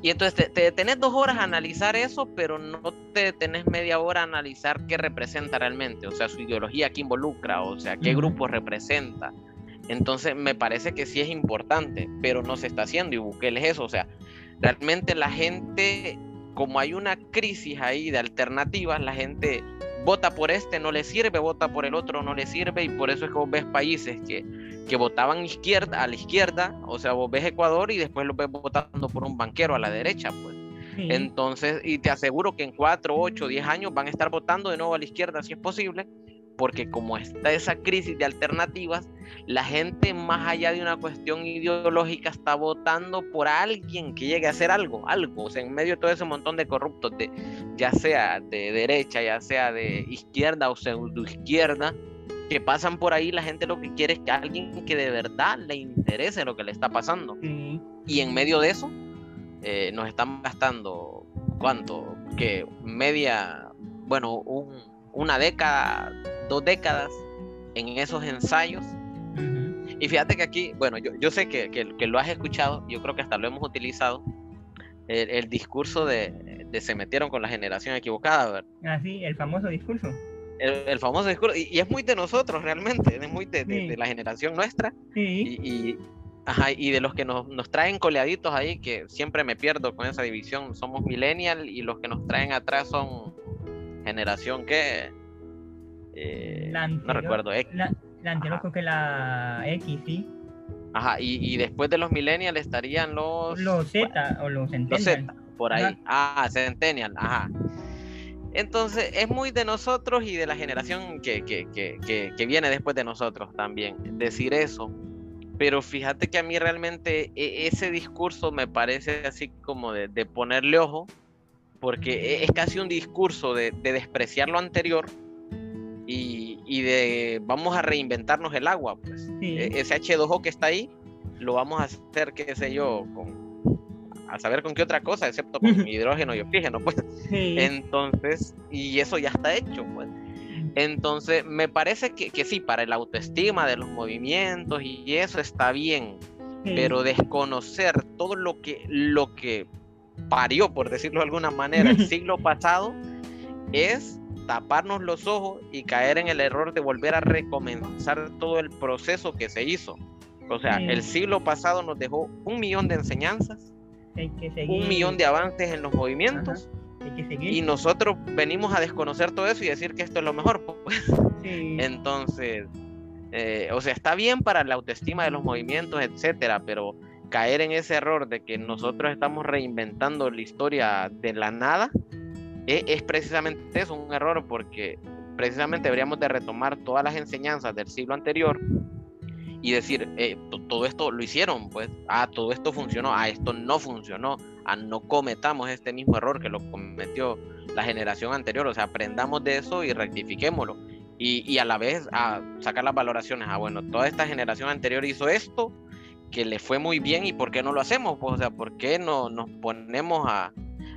y entonces te, tenés dos horas a analizar eso, pero no te tenés media hora a analizar qué representa realmente, o sea, su ideología, qué involucra, o sea, qué grupo representa. Entonces me parece que sí es importante, pero no se está haciendo y Bukele es eso, o sea, realmente la gente, como hay una crisis ahí de alternativas, la gente vota por este, no le sirve, vota por el otro, no le sirve, y por eso es que vos ves países que, que votaban izquierda, a la izquierda, o sea, vos ves Ecuador y después lo ves votando por un banquero a la derecha, pues. Entonces, y te aseguro que en 4, 8, 10 años van a estar votando de nuevo a la izquierda si es posible, porque como está esa crisis de alternativas, la gente más allá de una cuestión ideológica está votando por alguien que llegue a hacer algo, algo, o sea, en medio de todo ese montón de corruptos, de, ya sea de derecha, ya sea de izquierda o pseudo izquierda, que pasan por ahí, la gente lo que quiere es que alguien que de verdad le interese lo que le está pasando. Y en medio de eso, eh, nos están gastando, ¿cuánto? Que media, bueno, un, una década, dos décadas en esos ensayos. Y fíjate que aquí, bueno, yo, yo sé que, que, lo has escuchado, yo creo que hasta lo hemos utilizado, el, discurso de, de, se metieron con la generación equivocada, ¿verdad? Ah, sí, el famoso discurso. El, famoso discurso, y, es muy de nosotros realmente, es muy de, de, la generación nuestra. Sí. Y, Ajá, y de los que nos, nos, traen coleaditos ahí, que siempre me pierdo con esa división, somos millennial y los que nos traen atrás son generación que... Eh, no recuerdo, X. La, anterior creo que la X, sí. Ajá, y, y después de los millennials estarían los... Los Z o los Centennial. Los Z, por ahí. Ah, Centennial, ajá. Entonces es muy de nosotros y de la generación que, que, que, que, viene después de nosotros también decir eso. Pero fíjate que a mí realmente e, ese discurso me parece así como de, de ponerle ojo, porque e, es casi un discurso de, de despreciar lo anterior y, y, de vamos a reinventarnos el agua. Pues. E, ese H2O que está ahí, lo vamos a hacer, qué sé yo, con, a saber con qué otra cosa, excepto con hidrógeno y oxígeno, pues. Entonces, y eso ya está hecho, pues. Entonces, me parece que, que, sí, para el autoestima de los movimientos y eso está bien, pero desconocer todo lo que, lo que parió, por decirlo de alguna manera, el siglo pasado, es taparnos los ojos y caer en el error de volver a recomenzar todo el proceso que se hizo. O sea, el siglo pasado nos dejó un millón de enseñanzas un millón de avances en los movimientos. Y nosotros venimos a desconocer todo eso y decir que esto es lo mejor. Pues. Entonces, eh, o sea, está bien para la autoestima de los movimientos, etcétera, pero caer en ese error de que nosotros estamos reinventando la historia de la nada es, es precisamente eso, un error, porque precisamente deberíamos de retomar todas las enseñanzas del siglo anterior y decir, eh, todo esto lo hicieron, pues, ah, todo esto funcionó, ah, esto no funcionó, ah, no cometamos este mismo error que lo cometió la generación anterior, o sea, aprendamos de eso y rectifiquémoslo. Y, y a la vez a sacar las valoraciones, ah, bueno, toda esta generación anterior hizo esto, que le fue muy bien y por qué no lo hacemos, pues, o sea, por qué no nos ponemos a,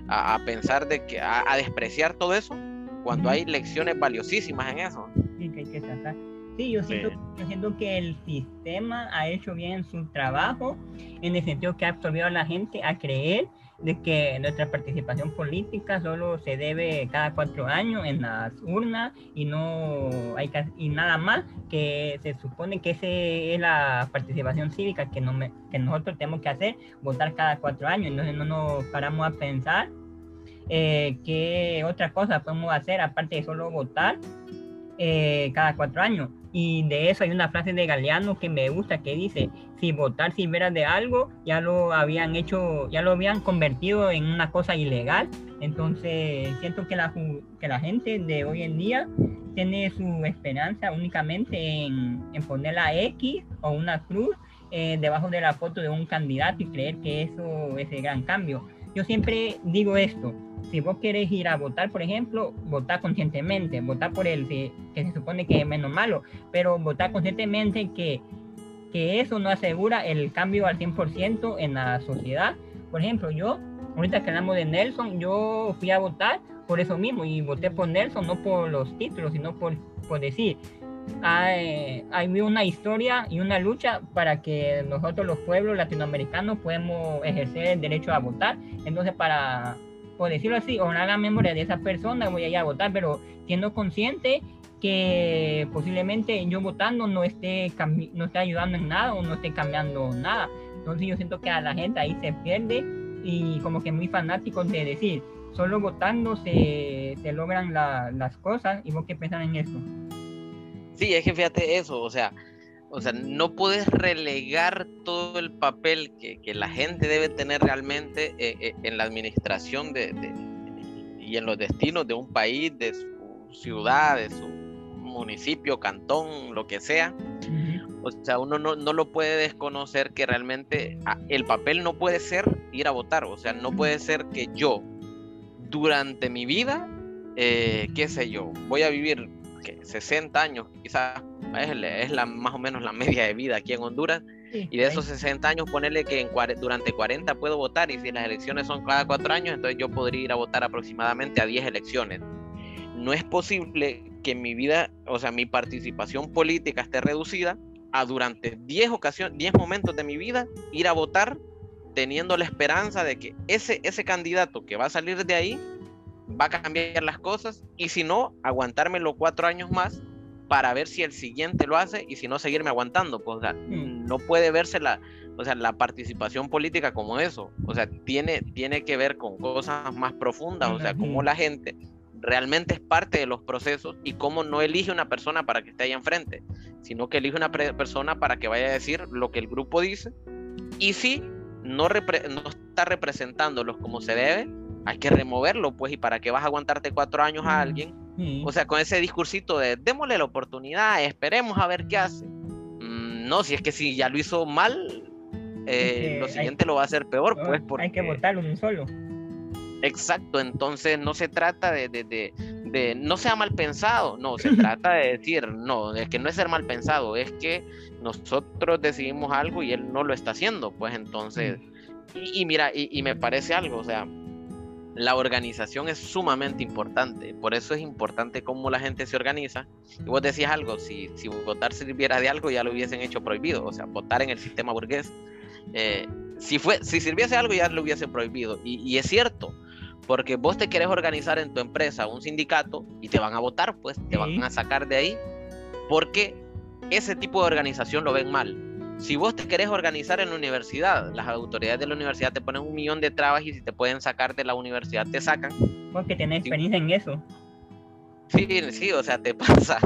a, pensar de que, a, despreciar todo eso cuando hay lecciones valiosísimas en eso. Sí, que hay que tratar Sí, yo siento, yo siento que el sistema ha hecho bien su trabajo en el sentido que ha absorbido a la gente a creer de que nuestra participación política solo se debe cada cuatro años en las urnas y no hay y nada más que se supone que esa es la participación cívica que, no que nosotros tenemos que hacer, votar cada cuatro años, entonces no nos paramos a pensar eh, qué otras cosas podemos hacer aparte de solo votar eh, cada cuatro años. Y de eso hay una frase de Galeano que me gusta que dice, si votar sirviera de algo, ya lo habían hecho, ya lo habían convertido en una cosa ilegal. Entonces siento que la, que la gente de hoy en día tiene su esperanza únicamente en, en poner la X o una cruz eh, debajo de la foto de un candidato y creer que eso es el gran cambio. Yo siempre digo esto, si vos querés ir a votar, por ejemplo, votar conscientemente, votar por el que, se supone que es menos malo, pero votar conscientemente que, que eso no asegura el cambio al 100% en la sociedad. Por ejemplo, yo, ahorita que hablamos de Nelson, yo fui a votar por eso mismo y voté por Nelson, no por los títulos, sino por, por decir, hay, hay, una historia y una lucha para que nosotros los pueblos latinoamericanos podamos ejercer el derecho a votar. Entonces, para por decirlo así, honrar la memoria de esa persona, voy a ir a votar, pero siendo consciente que posiblemente yo votando no esté, no esté ayudando en nada o no esté cambiando nada. Entonces yo siento que a la gente ahí se pierde y como que muy fanáticos de decir, solo votando se, se logran las cosas y vos qué pensás en eso. Sí, es que fíjate eso, o sea, o sea, no puedes relegar todo el papel que, que la gente debe tener realmente eh, eh, en la administración de, y en los destinos de un país, de su ciudad, de su municipio, cantón, lo que sea. O sea, uno no, no, lo puede desconocer que realmente ah, el papel no puede ser ir a votar. O sea, no puede ser que yo, durante mi vida, eh, qué sé yo, voy a vivir 60 años, quizás es, la, más o menos la media de vida aquí en Honduras, y de esos 60 años ponerle que en, durante 40 puedo votar, y si las elecciones son cada 4 años, entonces yo podría ir a votar aproximadamente a 10 elecciones. No es posible que mi vida, o sea, mi participación política esté reducida a durante 10 ocasiones, 10 momentos de mi vida ir a votar teniendo la esperanza de que ese, ese candidato que va a salir de ahí va a cambiar las cosas y si no, aguantarme los cuatro años más para ver si el siguiente lo hace y si no, seguirme aguantando. Pues, mm. no puede verse la, o sea, la participación política como eso, o sea, tiene, tiene que ver con cosas más profundas, o sea, cómo la gente realmente es parte de los procesos y cómo no elige una persona para que esté ahí enfrente, sino que elige una persona para que vaya a decir lo que el grupo dice y si no, no está representándolos como se debe, hay que removerlo, pues, y para qué vas a aguantarte cuatro años a alguien, o sea, con ese discursito de démosle la oportunidad, esperemos a ver qué hace. Mm, no, si es que si ya lo hizo mal, eh, lo siguiente lo va a hacer peor, pues, porque... Hay que votarlo un solo. Exacto, entonces no se trata de, de, de, no sea mal pensado, no, se trata de decir, no, es que no es ser mal pensado, es que nosotros decidimos algo y él no lo está haciendo, pues entonces, y, mira, y, me parece algo, o sea, la organización es sumamente importante, por eso es importante cómo la gente se organiza. Y vos decías algo, si, si votar sirviera de algo ya lo hubiesen hecho prohibido, o sea, votar en el sistema burgués. Eh, si, fue, si sirviese algo ya lo hubiesen prohibido. Y, y, es cierto, porque vos te querés organizar en tu empresa, un sindicato, y te van a votar, pues te van a sacar de ahí, porque ese tipo de organización lo ven mal. Si vos te querés organizar en la universidad, las autoridades de la universidad te ponen un millón de trabas y si te pueden sacar de la universidad, te sacan. Porque tenés experiencia en eso. Sí, sí, o sea, te pasa.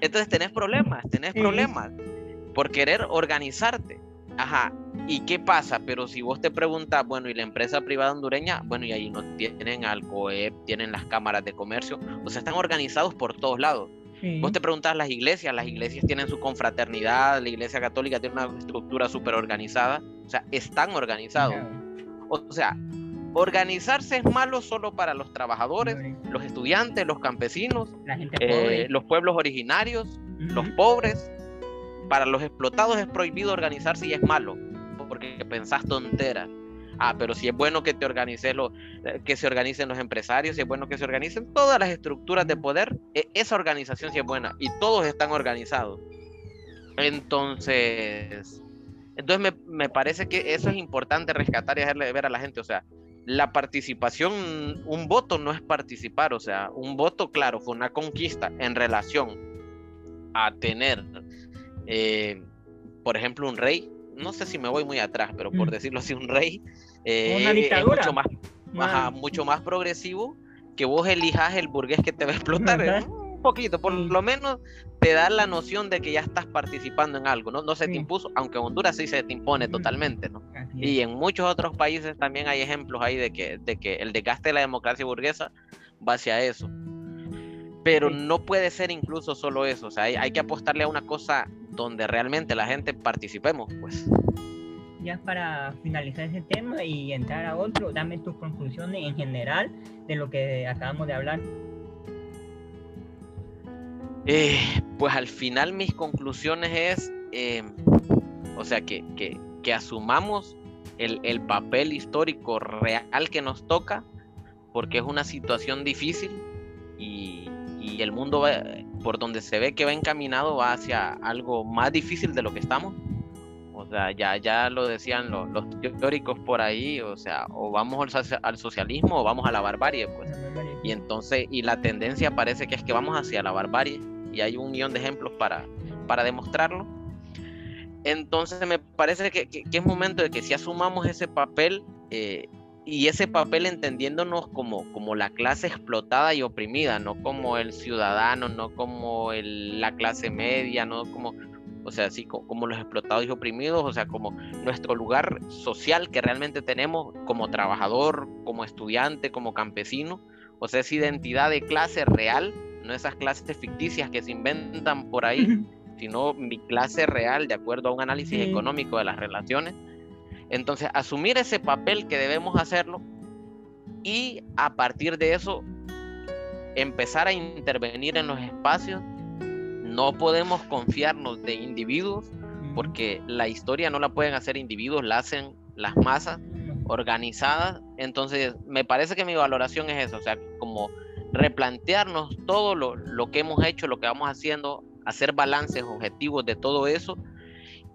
Entonces tenés problemas, tenés problemas por querer organizarte. Ajá, ¿y qué pasa? Pero si vos te preguntas, bueno, ¿y la empresa privada hondureña? Bueno, y ahí no tienen al COEP, tienen las cámaras de comercio, o sea, están organizados por todos lados. Vos te preguntas las iglesias, las iglesias tienen su confraternidad, la iglesia católica tiene una estructura súper organizada, o sea, están organizados. O sea, organizarse es malo solo para los trabajadores, los estudiantes, los campesinos, eh, los pueblos originarios, los pobres, para los explotados es prohibido organizarse y es malo, porque pensás tonteras. Ah, pero si es bueno que te organices lo, eh, que se organicen los empresarios, si es bueno que se organicen todas las estructuras de poder, e, esa organización sí es buena y todos están organizados. Entonces, entonces me, me parece que eso es importante rescatar y hacerle ver a la gente, o sea, la participación, un voto no es participar, o sea, un voto, claro, fue una conquista en relación a tener eh, por ejemplo, un rey, no sé si me voy muy atrás, pero por decirlo así, un rey eh, es mucho más, mucho más progresivo que vos elijas el burgués que te va a explotar. ¿eh? Un poquito, por lo menos te da la noción de que ya estás participando en algo, ¿no? No se te impuso, aunque en Honduras sí se te impone totalmente, ¿no? Y en muchos otros países también hay ejemplos ahí de que, de que el desgaste de la democracia burguesa va hacia eso. Pero no puede ser incluso solo eso, o sea, hay, hay que apostarle a una cosa donde realmente la gente participemos, pues. Ya para finalizar ese tema y entrar a otro, dame tus conclusiones en general de lo que acabamos de hablar. Eh, pues al final mis conclusiones es, eh, o sea, que, que, asumamos el, el, papel histórico real que nos toca, porque es una situación difícil y, y el mundo por donde se ve que va encaminado va hacia algo más difícil de lo que estamos. O sea, ya, ya lo decían los, los teóricos por ahí, o sea, o vamos al, socialismo o vamos a la barbarie, pues. Y entonces, y la tendencia parece que es que vamos hacia la barbarie, y hay un millón de ejemplos para, para demostrarlo. Entonces me parece que, que, es momento de que si asumamos ese papel eh, y ese papel entendiéndonos como, como la clase explotada y oprimida, no como el ciudadano, no como la clase media, no como, o sea, así como, los explotados y oprimidos, o sea, como nuestro lugar social que realmente tenemos como trabajador, como estudiante, como campesino, o sea, esa identidad de clase real, no esas clases ficticias que se inventan por ahí, sino mi clase real de acuerdo a un análisis económico de las relaciones entonces, asumir ese papel que debemos hacerlo y a partir de eso empezar a intervenir en los espacios. No podemos confiarnos de individuos porque la historia no la pueden hacer individuos, la hacen las masas organizadas. Entonces, me parece que mi valoración es eso, o sea, como replantearnos todo lo, lo que hemos hecho, lo que vamos haciendo, hacer balances objetivos de todo eso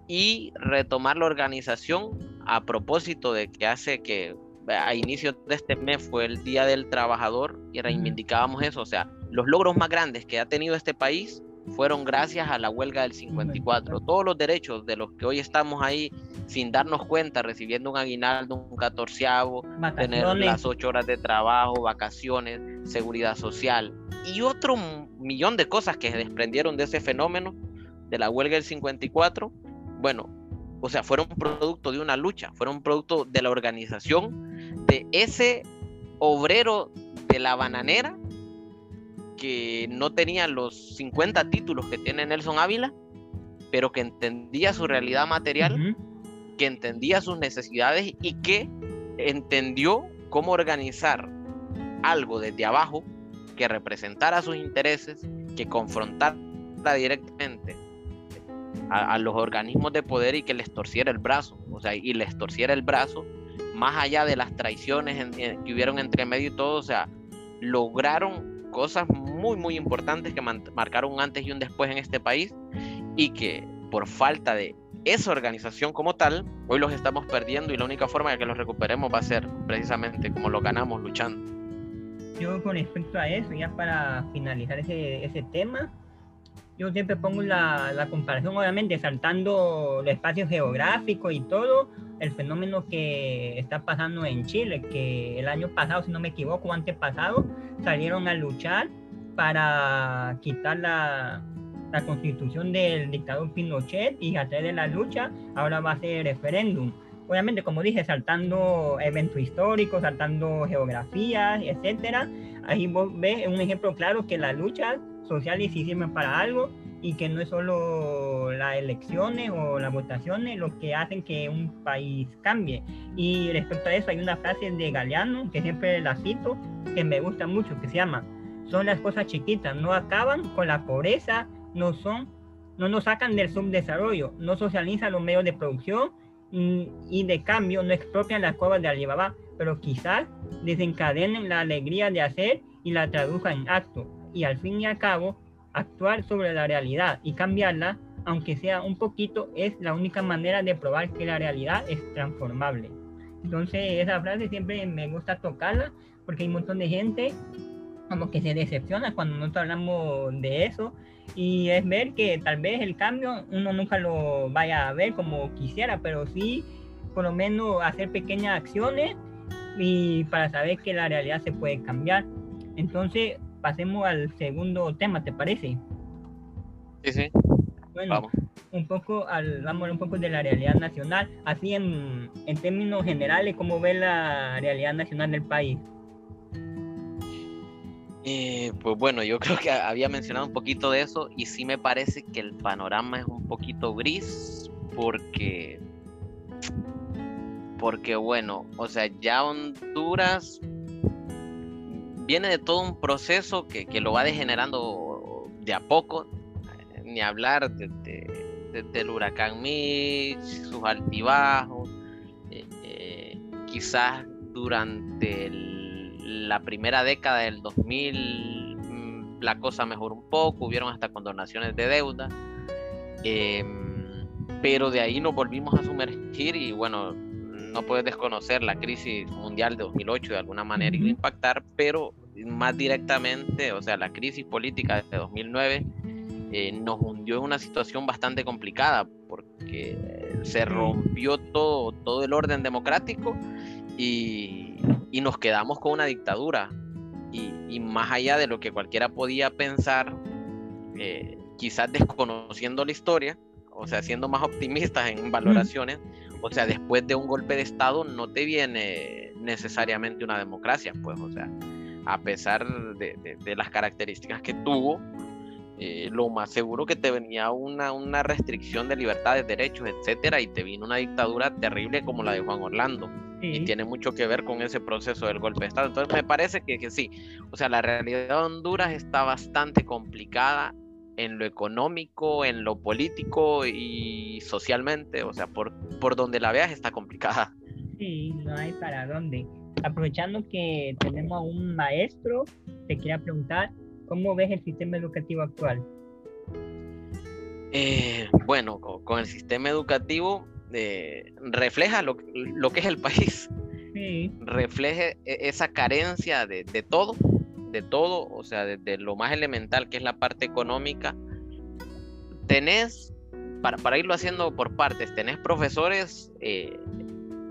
y retomar la organización a propósito de que hace que a inicio de este mes fue el Día del Trabajador y reivindicábamos eso, o sea, los logros más grandes que ha tenido este país fueron gracias a la huelga del 54. Todos los derechos de los que hoy estamos ahí sin darnos cuenta, recibiendo un aguinaldo, un catorceavo, tener las ocho horas de trabajo, vacaciones, seguridad social y otro millón de cosas que se desprendieron de ese fenómeno de la huelga del 54, bueno, o sea, fueron producto de una lucha, fueron producto de la organización de ese obrero de la bananera que no tenía los 50 títulos que tiene Nelson Ávila, pero que entendía su realidad material, que entendía sus necesidades y que entendió cómo organizar algo desde abajo que representara sus intereses, que confrontara directamente a, los organismos de poder y que les torciera el brazo, o sea, y les torciera el brazo, más allá de las traiciones que hubieron entre medio y todo, o sea, lograron cosas muy, muy importantes que marcaron un antes y un después en este país y que por falta de esa organización como tal, hoy los estamos perdiendo y la única forma de que los recuperemos va a ser precisamente como lo ganamos luchando. Yo con respecto a eso, ya para finalizar ese, ese tema, yo siempre pongo la, la, comparación, obviamente, saltando el espacio geográfico y todo, el fenómeno que está pasando en Chile, que el año pasado, si no me equivoco, antepasado, salieron a luchar para quitar la, la constitución del dictador Pinochet y a través de la lucha ahora va a ser referéndum. Obviamente, como dije, saltando eventos históricos, saltando geografías, etcétera. Ahí vos ves un ejemplo claro que la lucha sociales sí sirven para algo y que no es solo las elecciones o las votaciones lo que hacen que un país cambie. Y respecto a eso hay una frase de Galeano que siempre la cito, que me gusta mucho, que se llama, son las cosas chiquitas, no acaban con la pobreza, no son, no nos sacan del subdesarrollo, no socializan los medios de producción mm, y de cambio no expropian las cuevas de Alibaba, pero quizás desencadenen la alegría de hacer y la traduzcan en acto y al fin y al cabo actuar sobre la realidad y cambiarla, aunque sea un poquito, es la única manera de probar que la realidad es transformable. Entonces esa frase siempre me gusta tocarla porque hay un montón de gente como que se decepciona cuando nosotros hablamos de eso y es ver que tal vez el cambio uno nunca lo vaya a ver como quisiera, pero sí por lo menos hacer pequeñas acciones y para saber que la realidad se puede cambiar. Entonces, pasemos al segundo tema, ¿te parece? Sí, sí. Bueno, vamos. un poco al, vamos a un poco de la realidad nacional, así en, en términos generales, ¿cómo ve la realidad nacional del país? Eh, pues bueno, yo creo que había mencionado un poquito de eso y sí me parece que el panorama es un poquito gris porque, porque bueno, o sea, ya Honduras viene de todo un proceso que, lo va degenerando de a poco, ni hablar de, del huracán Mitch, sus altibajos, eh, eh, quizás durante la primera década del 2000 mm, la cosa mejoró un poco, hubieron hasta condonaciones de deuda, em, pero de ahí nos volvimos a sumergir y bueno, no puedes desconocer la crisis mundial de 2008 de alguna manera y impactar, pero más directamente, o sea, la crisis política de 2009 eh, nos hundió en una situación bastante complicada porque se rompió todo, todo el orden democrático y, y nos quedamos con una dictadura. Y, y, más allá de lo que cualquiera podía pensar, eh, quizás desconociendo la historia, o sea, siendo más optimistas en valoraciones, o sea, después de un golpe de Estado no te viene necesariamente una democracia, pues, o sea, a pesar de, las características que tuvo, eh, lo más seguro que te venía una, una restricción de libertades, derechos, etcétera, y te vino una dictadura terrible como la de Juan Orlando. Y tiene mucho que ver con ese proceso del golpe de Estado. Entonces me parece que, que sí, o sea, la realidad de Honduras está bastante complicada en lo económico, en lo político y socialmente, o sea, por, por donde la veas está complicada. Sí, no hay para dónde aprovechando que tenemos a un maestro, te quería preguntar, ¿cómo ves el sistema educativo actual? Eh, bueno, con, el sistema educativo eh, refleja lo, que es el país. Sí. Refleja e, esa carencia de, todo, de todo, o sea, de, lo más elemental que es la parte económica, tenés, para, para irlo haciendo por partes, tenés profesores eh,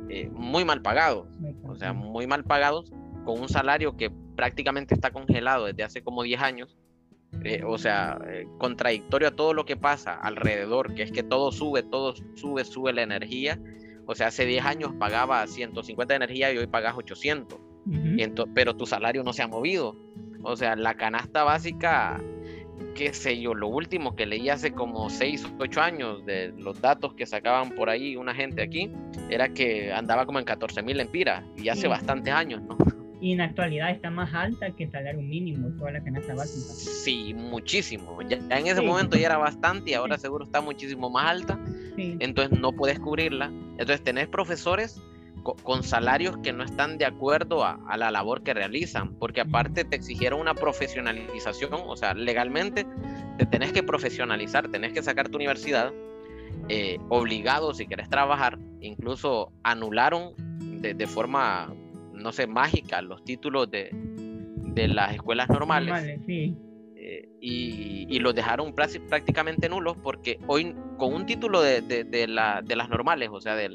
eh, muy mal pagados, o sea, muy mal pagados, con un salario que prácticamente está congelado desde hace como 10 años. Eh, o sea, contradictorio a todo lo que pasa alrededor, que es que todo sube, todo sube, sube la energía. O sea, hace 10 años pagaba 150 de energía y hoy pagas 800. Pero tu salario no se ha movido. O sea, la canasta básica qué sé yo, lo último que leí hace como 6 o 8 años de los datos que sacaban por ahí una gente aquí, era que andaba como en 14 mil empiras, y hace bastantes años, ¿no? Y en la actualidad está más alta que el salario mínimo, toda la canasta básica. Sí, muchísimo. Ya, en ese momento ya era bastante y ahora seguro está muchísimo más alta. Entonces no puedes cubrirla. Entonces tenés profesores con salarios que no están de acuerdo a, la labor que realizan, porque aparte te exigieron una profesionalización, o sea, legalmente te tenés que profesionalizar, tenés que sacar tu universidad, eh, obligado si querés trabajar, incluso anularon de, forma, no sé, mágica los títulos de, de las escuelas normales. Eh, y, los dejaron prácticamente nulos porque hoy con un título de, de, la, de las normales, o sea, de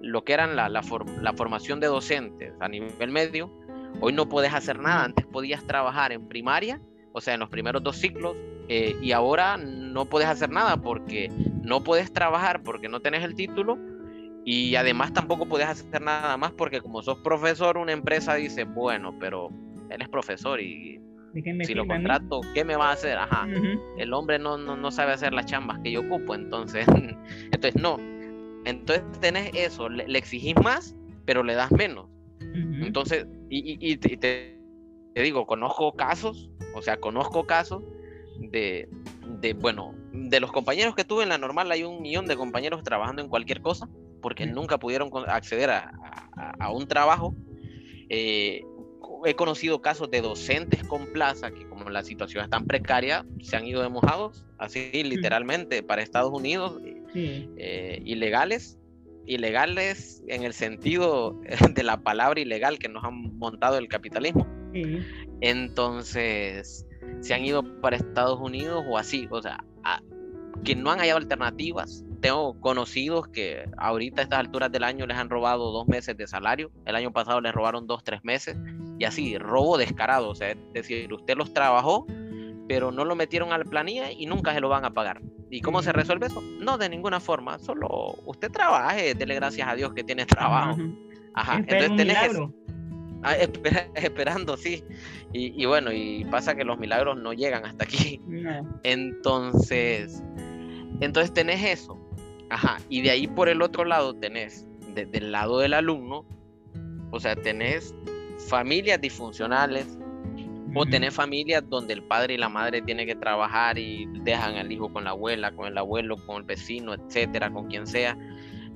lo que eran la, formación de docentes a nivel medio, hoy no puedes hacer nada. Antes podías trabajar en primaria, o sea, en los primeros dos ciclos, eh, y ahora no puedes hacer nada porque no puedes trabajar porque no tenés el título y además tampoco puedes hacer nada más porque como sos profesor, una empresa dice, bueno, pero él es profesor y si lo contrato, ¿qué me va a hacer? Ajá. El hombre no, no, sabe hacer las chambas que yo ocupo, entonces, entonces no. Entonces tenés eso, le, exigís más, pero le das menos. Entonces, y, y, te, te, digo, conozco casos, o sea, conozco casos de, de, bueno, de los compañeros que tuve en la normal, hay un millón de compañeros trabajando en cualquier cosa, porque nunca pudieron acceder a, a, un trabajo. Eh, he conocido casos de docentes con plaza que como la situación es tan precaria, se han ido de mojados, así literalmente, para Estados Unidos, eh, ilegales, ilegales en el sentido de la palabra ilegal que nos han montado el capitalismo. Entonces, se han ido para Estados Unidos o así, o sea, que no han hallado alternativas. Tengo conocidos que ahorita a estas alturas del año les han robado dos meses de salario. El año pasado les robaron dos, tres meses y así, robo descarado, o sea, es decir, usted los trabajó, pero no lo metieron a la planilla y nunca se lo van a pagar. ¿Y cómo se resuelve eso? No, de ninguna forma, solo usted trabaje, dele gracias a Dios que tiene trabajo. Ajá, entonces tenés ah, esperando, sí. Y, bueno, y pasa que los milagros no llegan hasta aquí. Entonces, entonces tenés eso. Ajá, y de ahí por el otro lado tenés, desde el lado del alumno, o sea, tenés familias disfuncionales o tener familias donde el padre y la madre tienen que trabajar y dejan al hijo con la abuela, con el abuelo, con el vecino, etcétera, con quien sea.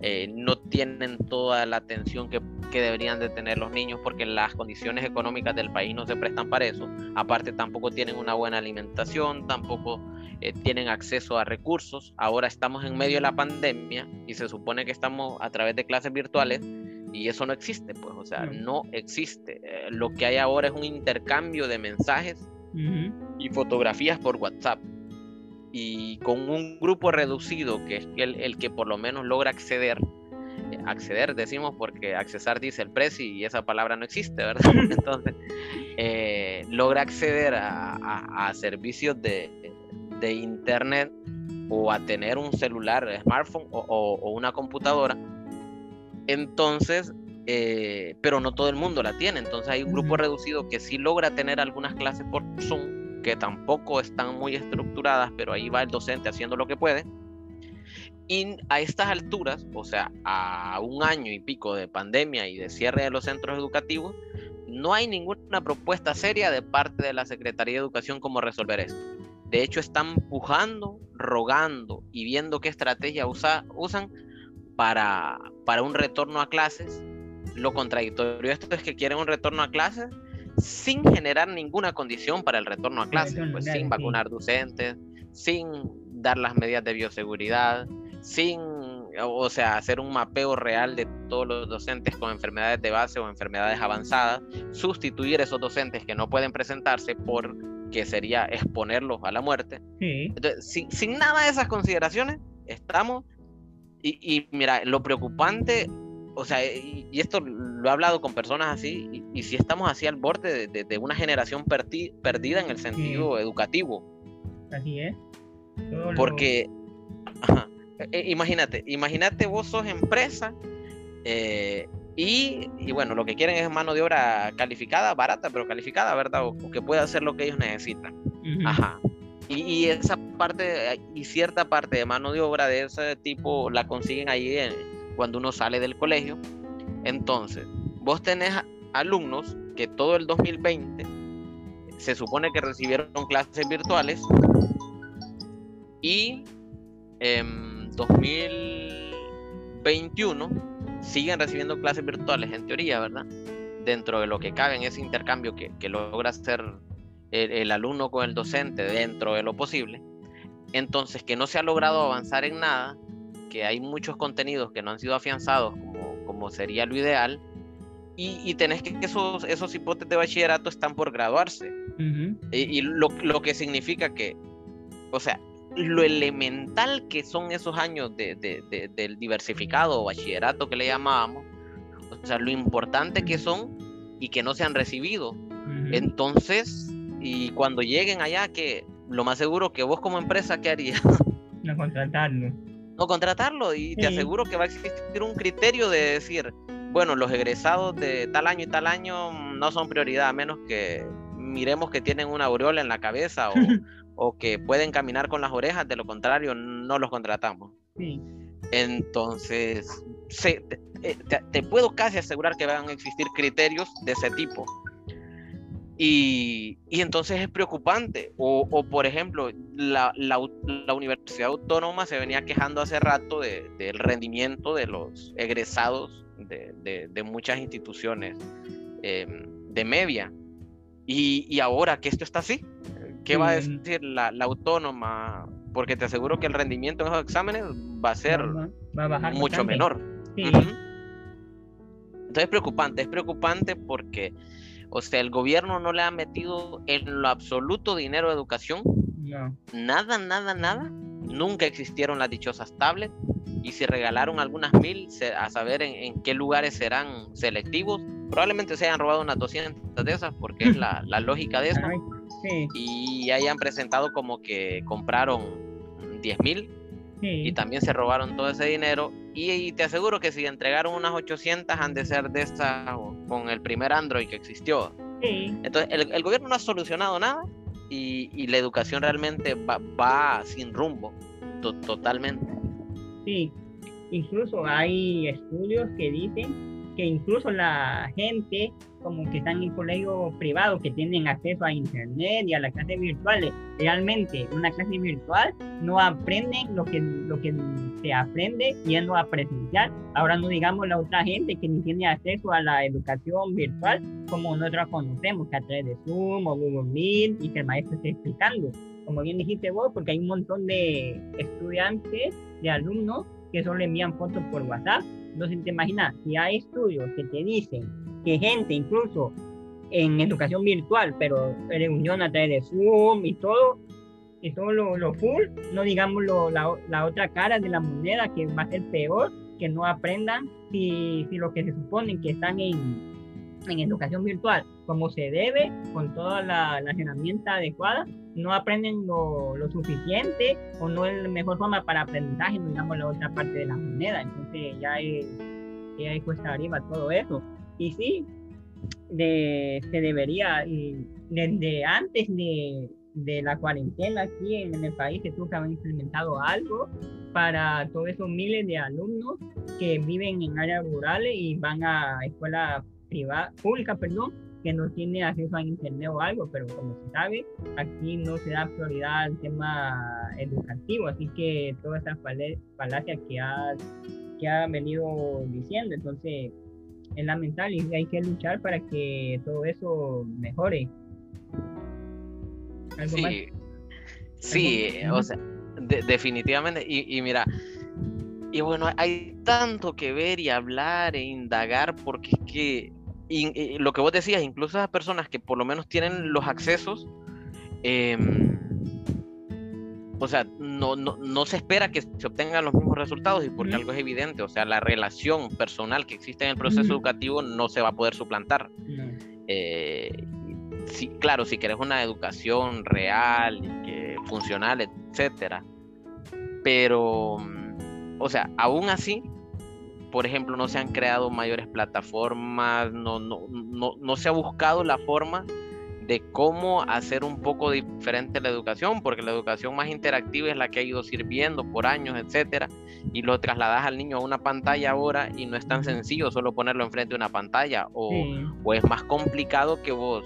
Eh, no tienen toda la atención que, que, deberían de tener los niños porque las condiciones económicas del país no se prestan para eso. Aparte tampoco tienen una buena alimentación, tampoco eh, tienen acceso a recursos. Ahora estamos en medio de la pandemia y se supone que estamos a través de clases virtuales y eso no existe, pues, o sea, no existe. Eh, lo que hay ahora es un intercambio de mensajes y fotografías por WhatsApp. Y con un grupo reducido, que es el, el que por lo menos logra acceder, eh, acceder decimos porque accesar dice el precio y esa palabra no existe, ¿verdad? Entonces, eh, logra acceder a, a, servicios de, de, internet o a tener un celular, smartphone o, o una computadora entonces, eh, pero no todo el mundo la tiene. Entonces hay un grupo reducido que sí logra tener algunas clases por Zoom, que tampoco están muy estructuradas, pero ahí va el docente haciendo lo que puede. Y a estas alturas, o sea, a un año y pico de pandemia y de cierre de los centros educativos, no hay ninguna propuesta seria de parte de la Secretaría de Educación como resolver esto. De hecho, están empujando, rogando y viendo qué estrategia usa, usan para, para un retorno a clases. Lo contradictorio de esto es que quieren un retorno a clases sin generar ninguna condición para el retorno a clases, pues sin vacunar docentes, sin dar las medidas de bioseguridad, sin, o sea, hacer un mapeo real de todos los docentes con enfermedades de base o enfermedades avanzadas, sustituir esos docentes que no pueden presentarse por que sería exponerlos a la muerte. Sí. Entonces, sin, sin nada de esas consideraciones, estamos, y, y mira, lo preocupante, o sea, y, y esto lo he hablado con personas así, y, y si estamos así al borde de, de- de una generación perdi- perdida en el sentido educativo, Así es. Todo lo- porque, ajá, eh, imagínate, imagínate vos sos empresa eh, y, y bueno, lo que quieren es mano de obra calificada, barata, pero calificada, ¿verdad? O, o que pueda hacer lo que ellos necesitan. Ajá. Y, y esa parte, eh, y cierta parte de mano de obra de ese tipo la consiguen ahí en- cuando uno sale del colegio. Entonces, vos tenés alumnos que todo el 2020 se supone que recibieron clases virtuales y en 2021 siguen recibiendo clases virtuales en teoría, ¿verdad? Dentro de lo que cabe en ese intercambio que, que logra hacer el alumno con el docente dentro de lo posible. Entonces, que no se ha logrado avanzar en nada, que hay muchos contenidos que no han sido afianzados como, como sería lo ideal, y, y tenés que esos, esos hipotes de bachillerato están por graduarse. Ujú. Y, y lo, lo que significa que, o sea, lo elemental que son esos años de, de- de- del diversificado o bachillerato que le llamábamos, o sea, lo importante que son y que no se han recibido. Ujú. Entonces, y cuando lleguen allá, que lo más seguro que vos como empresa, ¿qué harías? No contratarlo. No contratarlo y te aseguro que va a existir un criterio de decir, bueno, los egresados de tal año y tal año mm, no son prioridad, a menos que miremos que tienen una aureola en la cabeza o, o que pueden caminar con las orejas, de lo contrario no los contratamos. Sí. Entonces, se- te, eh, te- te puedo casi asegurar que van a existir criterios de ese tipo. Y, y entonces es preocupante. O, o, por ejemplo, la, la la Universidad Autónoma se venía quejando hace rato de- del rendimiento de los egresados de, de- de muchas instituciones eh, de media. Y, y ahora que esto está así, ¿qué va a decir la, la autónoma? Porque te aseguro que el rendimiento en esos exámenes va a ser Va, va a bajar mucho menor. Sí. Ujú. Entonces es preocupante, es preocupante porque, o sea, el gobierno no le ha metido en lo absoluto dinero a educación, No. nada, nada, nada. Nunca existieron las dichosas tablets. Y si regalaron algunas mil, a saber en, en qué lugares serán selectivos, probablemente se hayan robado unas 200 de esas porque es la, la lógica de eso. Ay, sí, y hayan presentado como que compraron 10 mil sí. y también se robaron todo ese dinero. Y, y te aseguro que si entregaron unas 800 han de ser de esas o- con el primer Android que existió. Sí, Entonces, el, el gobierno no ha solucionado nada y, y la educación realmente va, va sin rumbo, to- totalmente. sí. Incluso hay estudios que dicen que incluso la gente como que están en colegios privados que tienen acceso a internet y a las clases virtuales, realmente una clase virtual no aprenden lo que, lo que se aprende yendo a presencial. Ahora no digamos la otra gente que ni tiene acceso a la educación virtual como nosotros conocemos, que a través de Zoom o Google Meet y que el maestro esté explicando. Como bien dijiste vos, porque hay un montón de estudiantes, de alumnos que solo envían fotos por WhatsApp. Entonces te imaginas, si hay estudios que te dicen que gente incluso en educación virtual, pero reunión a través de Zoom y todo, y todo lo, lo full, no digamos lo- la, la otra cara de la moneda que va a ser peor, que no aprendan si, si lo que se supone que están en, en educación virtual como se debe, con todas la- las herramientas adecuadas, no aprenden lo, lo suficiente o no es la mejor forma para aprendizaje, digamos la otra parte de la moneda. Entonces ya es, ya es cuesta arriba todo eso. Y sí, de, se debería, desde antes de, de la cuarentena aquí en, en el país, se tuvo que haber implementado algo para todos esos miles de alumnos que viven en áreas rurales y van a escuelas públicas, perdón, que no tienen acceso a internet o algo, pero como se sabe, aquí no se da prioridad al tema educativo, así que todas esas fale- falacias que ha, que ha venido diciendo, entonces es lamentable y hay que luchar para que todo eso mejore. ¿Algo más? Sí, sí, ¿Algo? o sea, de- definitivamente. Y, y mira, y bueno, hay tanto que ver y hablar e indagar porque es que y- y lo que vos decías, incluso esas personas que por lo menos tienen los accesos, em, o sea, no, no, no, se espera que se obtengan los mismos resultados y porque algo es evidente, o sea, la relación personal que existe en el proceso educativo no se va a poder suplantar. Eh, sí, claro, si quieres una educación real y que funcional, etcétera, pero, o sea, aún así, por ejemplo, no se han creado mayores plataformas, no, no, no, no se ha buscado la forma de cómo hacer un poco diferente la educación, porque la educación más interactiva es la que ha ido sirviendo por años, etcétera, y lo trasladas al niño a una pantalla ahora y no es tan sencillo solo ponerlo enfrente de una pantalla, o, o es más complicado que vos,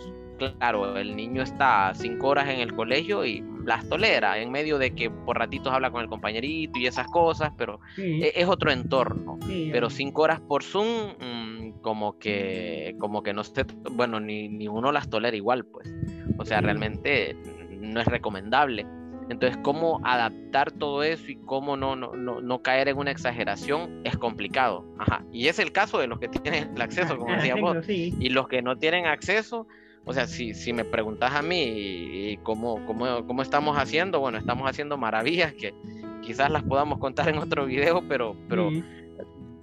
claro, el niño está cinco horas en el colegio y las tolera, en medio de que por ratitos habla con el compañerito y esas cosas, pero e, es, otro entorno. pero cinco horas por Zoom, mm, como que, como que no esté, bueno, ni, ni uno las tolera igual, pues. O sea, realmente no es recomendable. Entonces, cómo adaptar todo eso y cómo no, no, no, no, caer en una exageración es complicado. Ajá. Y es el caso de los que tienen el acceso, como decíamos. Y los que no tienen acceso, o sea, si, si me preguntas a mí y, cómo, cómo, cómo, estamos haciendo, bueno, estamos haciendo maravillas que quizás las podamos contar en otro video, pero, pero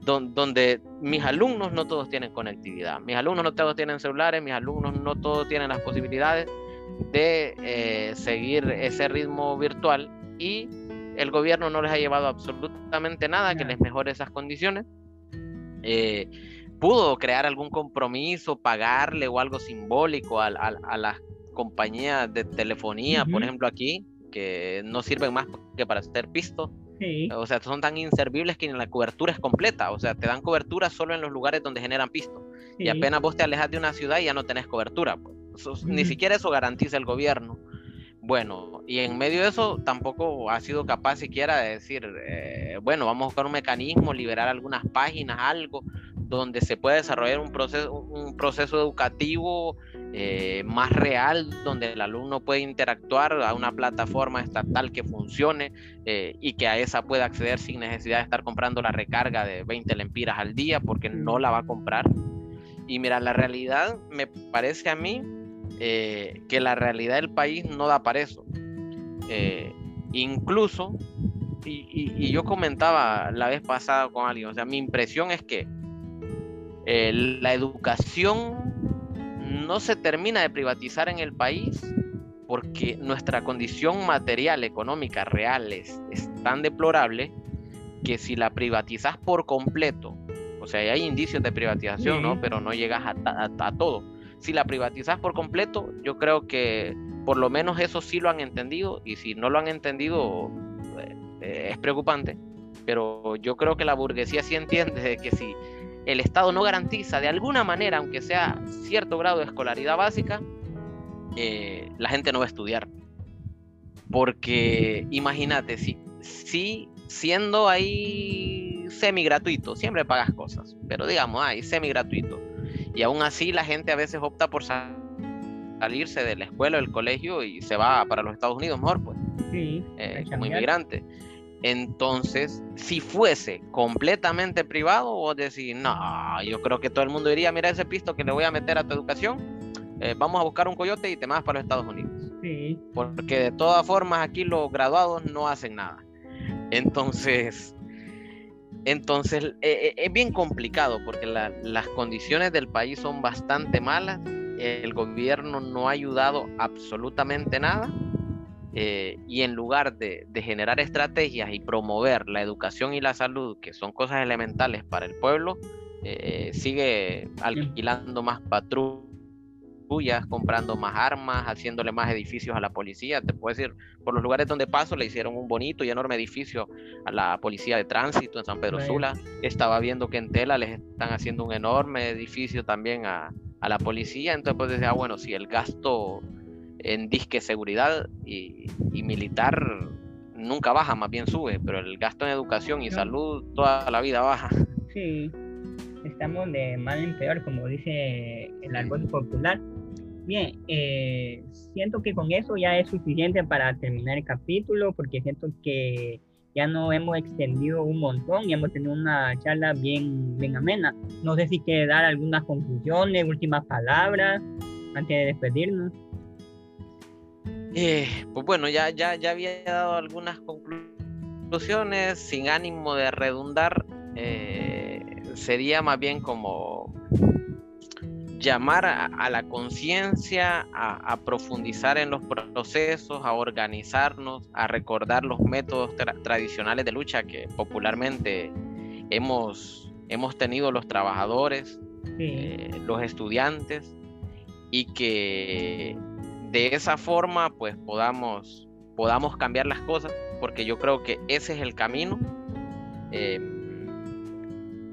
donde mis alumnos no todos tienen conectividad, mis alumnos no todos tienen celulares, mis alumnos no todos tienen las posibilidades de eh, seguir ese ritmo virtual y el gobierno no les ha llevado absolutamente nada que les mejore esas condiciones. Eh, pudo crear algún compromiso, pagarle o algo simbólico a, las compañías de telefonía, por ejemplo aquí, que no sirven más que para hacer pisto. O sea, son tan inservibles que ni la cobertura es completa. O sea, te dan cobertura solo en los lugares donde generan pisto. Y apenas vos te alejas de una ciudad y ya no tenés cobertura. Pues. Ni siquiera eso garantiza el gobierno. Bueno, y en medio de eso tampoco ha sido capaz siquiera de decir, eh, bueno, vamos a buscar un mecanismo, liberar algunas páginas, algo, donde se puede desarrollar un proceso, un proceso educativo eh, más real, donde el alumno puede interactuar a una plataforma estatal que funcione eh, y que a esa pueda acceder sin necesidad de estar comprando la recarga de 20 lempiras al día, porque no la va a comprar. Y mira, la realidad me parece a mí eh, que la realidad del país no da para eso. incluso, y, y yo comentaba la vez pasada con alguien, o sea, mi impresión es que eh, la educación no se termina de privatizar en el país porque nuestra condición material, económica, real es, tan deplorable que si la privatizas por completo, o sea, hay indicios de privatización, ¿no? Pero no llegas a, todo. Si la privatizas por completo, yo creo que por lo menos eso sí lo han entendido y si no lo han entendido eh, es preocupante. Pero yo creo que la burguesía sí entiende que si el Estado no garantiza de alguna manera, aunque sea cierto grado de escolaridad básica, eh, la gente no va a estudiar. Porque imagínate, si, si siendo ahí semi gratuito, siempre pagas cosas, pero digamos, hay semi gratuito. Y aún así la gente a veces opta por salirse de la escuela o del colegio y se va para los Estados Unidos mejor, pues, sí, eh, como inmigrante. Entonces, si fuese completamente privado, vos decís, no, yo creo que todo el mundo diría, mira ese pisto que le voy a meter a tu educación, eh, vamos a buscar un coyote y te vas para los Estados Unidos. Sí. Porque de todas formas aquí los graduados no hacen nada. Entonces, entonces eh, eh, es bien complicado porque las condiciones del país son bastante malas. El gobierno no ha ayudado absolutamente nada eh, y en lugar de, generar estrategias y promover la educación y la salud, que son cosas elementales para el pueblo, eh, sigue alquilando más patrullas, comprando más armas, haciéndole más edificios a la policía. Te puedo decir, por los lugares donde paso le hicieron un bonito y enorme edificio a la policía de tránsito en San Pedro Sula. Estaba viendo que en Tela les están haciendo un enorme edificio también a, a la policía. Entonces, pues decía, ah, bueno, si el gasto en disque seguridad y, militar nunca baja, más bien sube, pero el gasto en educación y salud toda la vida baja. Sí, estamos de mal en peor, como dice el árbol popular. Bien, eh, siento que con eso ya es suficiente para terminar el capítulo, porque siento que ya no hemos extendido un montón y hemos tenido una charla bien, bien amena. No sé si quiere dar algunas conclusiones, últimas palabras antes de despedirnos. Eh, pues bueno, ya, ya, ya había dado algunas conclusiones sin ánimo de redundar. Eh, sería más bien como llamar a, la conciencia, a, profundizar en los procesos, a organizarnos, a recordar los métodos tradicionales de lucha que popularmente hemos, hemos tenido los trabajadores, eh, los estudiantes, y que de esa forma pues podamos, podamos cambiar las cosas, porque yo creo que ese es el camino. Eh,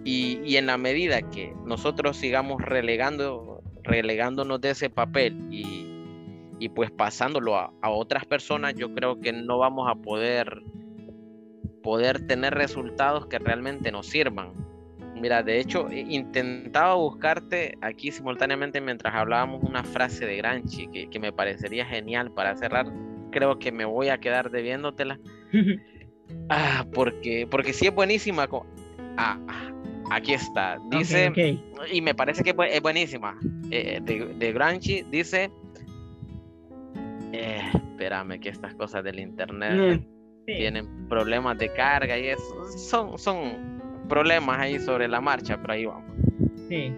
y, en la medida que nosotros sigamos relegando, relegándonos de ese papel y, pues pasándolo a, otras personas, yo creo que no vamos a poder, poder tener resultados que realmente nos sirvan. Mira, de hecho, intentaba buscarte aquí simultáneamente mientras hablábamos una frase de Granchi que, que me parecería genial para cerrar. Creo que me voy a quedar debiéndotela. ah, porque, porque sí es buenísima. Ah, Aquí está. Dice, y me parece que es buenísima. Eh, de, de, Granchi dice, eh, espérame que estas cosas del internet mm, tienen problemas de carga y eso. Son, son problemas ahí sobre la marcha, pero ahí vamos. Sí.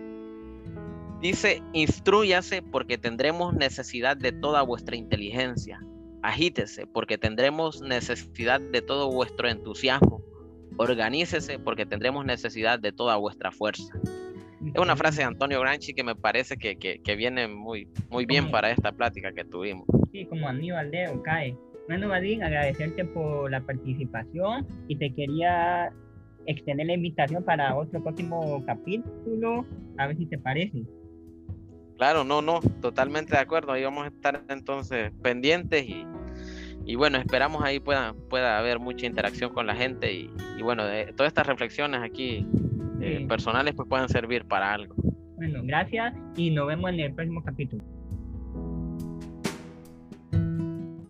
Dice, instruyase porque tendremos necesidad de toda vuestra inteligencia. Agítese porque tendremos necesidad de todo vuestro entusiasmo organícese porque tendremos necesidad de toda vuestra fuerza. Es una frase de Antonio Granchi que me parece que, que, viene muy, muy bien para esta plática que tuvimos. Sí, como Aníbal Leo cae. Bueno, Vadim, agradecerte por la participación y te quería extender la invitación para otro próximo capítulo, a ver si te parece. Claro, no, no, totalmente de acuerdo. Ahí vamos a estar entonces pendientes y, y bueno, esperamos ahí pueda, pueda haber mucha interacción con la gente y, bueno, todas estas reflexiones aquí eh, personales pues puedan servir para algo. Bueno, gracias y nos vemos en el próximo capítulo.